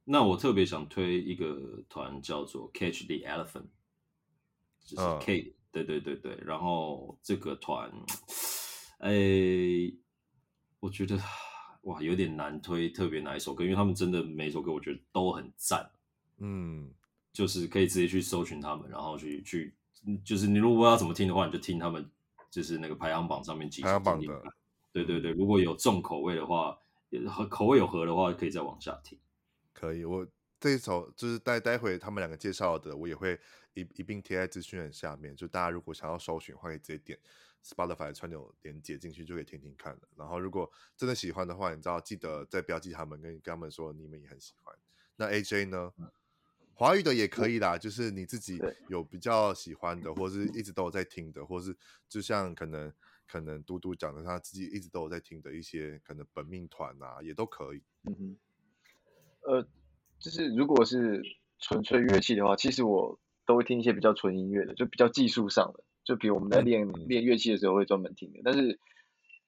那我特别想推一个团叫做 Catch the Elephant，就是 K，、嗯、对对对对。然后这个团，哎，我觉得哇有点难推特别哪一首歌，因为他们真的每一首歌我觉得都很赞。嗯，就是可以直接去搜寻他们，然后去去，就是你如果要怎么听的话，你就听他们，就是那个排行榜上面几首。排行榜的。对对对，如果有重口味的话，和口味有合的话，可以再往下听。可以，我这一首就是待待会他们两个介绍的，我也会一一并贴在资讯栏下面。就大家如果想要搜寻的话，可以直接点 Spotify 串流连接进去，就可以听听看了。然后如果真的喜欢的话，你知道记得再标记他们，跟跟他们说你们也很喜欢。那 AJ 呢？华语的也可以啦，就是你自己有比较喜欢的，或是一直都有在听的，或是就像可能可能嘟嘟讲的，他自己一直都有在听的一些可能本命团啊，也都可以。嗯哼。呃，就是如果是纯粹乐器的话，其实我都会听一些比较纯音乐的，就比较技术上的，就比如我们在练练乐器的时候会专门听的。但是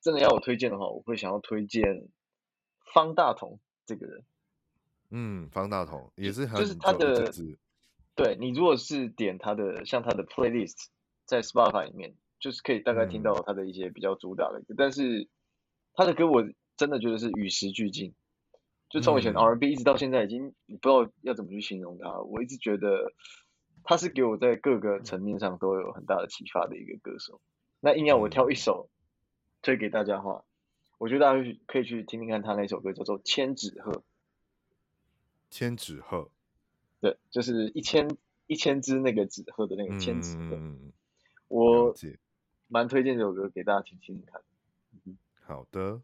真的要我推荐的话，我会想要推荐方大同这个人。嗯，方大同也是很就是他的，对，你如果是点他的像他的 playlist 在 Spotify 里面，就是可以大概听到他的一些比较主打的歌，嗯，但是他的歌我真的觉得是与时俱进。就从以前 R&B 一直到现在，已经你不知道要怎么去形容它。我一直觉得他是给我在各个层面上都有很大的启发的一个歌手。那硬要我挑一首推给大家的话，我觉得大家可以去听听看他那首歌，叫做《千纸鹤》。千纸鹤，对，就是一千一千只那个纸鹤的那个千纸鹤。嗯，我蛮推荐这首歌给大家听听看。好的。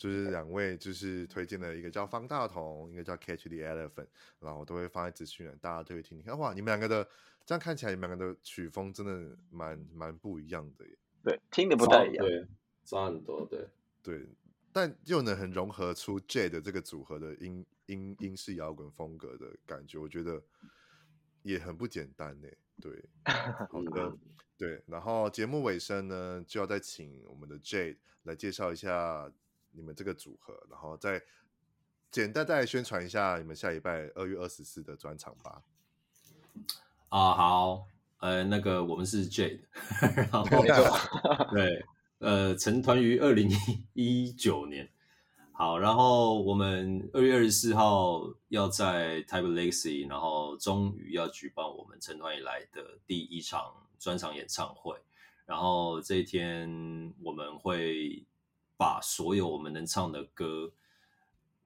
就是两位，就是推荐的一个叫方大同，一个叫 Catch the Elephant，然后我都会放在资讯栏，大家都会听听看。哇，你们两个的这样看起来，你们两个的曲风真的蛮蛮不一样的耶。对，听的不太一样，对，差很多，对对，但又能很融合出 J 的这个组合的英英英式摇滚风格的感觉，我觉得也很不简单呢。对，好的，对。然后节目尾声呢，就要再请我们的 J 来介绍一下。你们这个组合，然后再简单再来宣传一下你们下礼拜二月二十四的专场吧。啊，好，呃，那个我们是 Jade，然后 对，呃，成团于二零一九年。好，然后我们二月二十四号要在台北 Legacy，然后终于要举办我们成团以来的第一场专场演唱会。然后这一天我们会。把所有我们能唱的歌，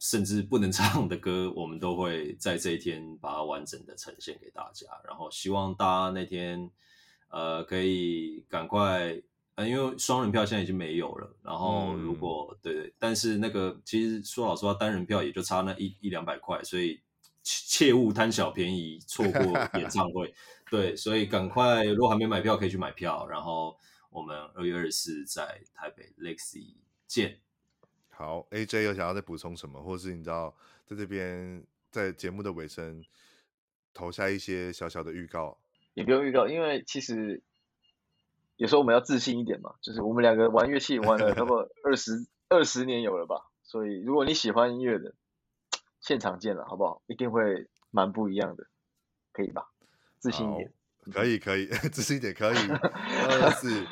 甚至不能 唱的歌，我们都会在这一天把它完整的呈现给大家。然后希望大家那天，呃，可以赶快，呃，因为双人票现在已经没有了。然后如果、嗯、对对，但是那个其实说老实话，单人票也就差那一一两百块，所以切勿贪小便宜，错过 演唱会。对，所以赶快，如果还没买票，可以去买票。然后我们二月二十四在台北 Legacy。见，好，AJ 有想要再补充什么，或是你知道在这边在节目的尾声投下一些小小的预告，也不用预告，因为其实有时候我们要自信一点嘛，就是我们两个玩乐器玩了差不多 二十二十年有了吧，所以如果你喜欢音乐的，现场见了好不好？一定会蛮不一样的，可以吧？自信一点，可以可以，自信一点可以，二四。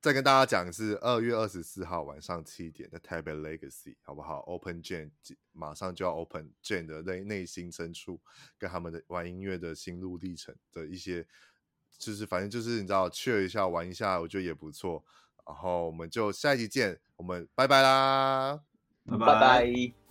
再跟大家讲是二月二十四号晚上七点的台北 Legacy，好不好？Open Jane 马上就要 Open Jane 的内内心深处，跟他们的玩音乐的心路历程的一些，就是反正就是你知道，cheer 一下玩一下，我觉得也不错。然后我们就下一集见，我们拜拜啦，拜拜。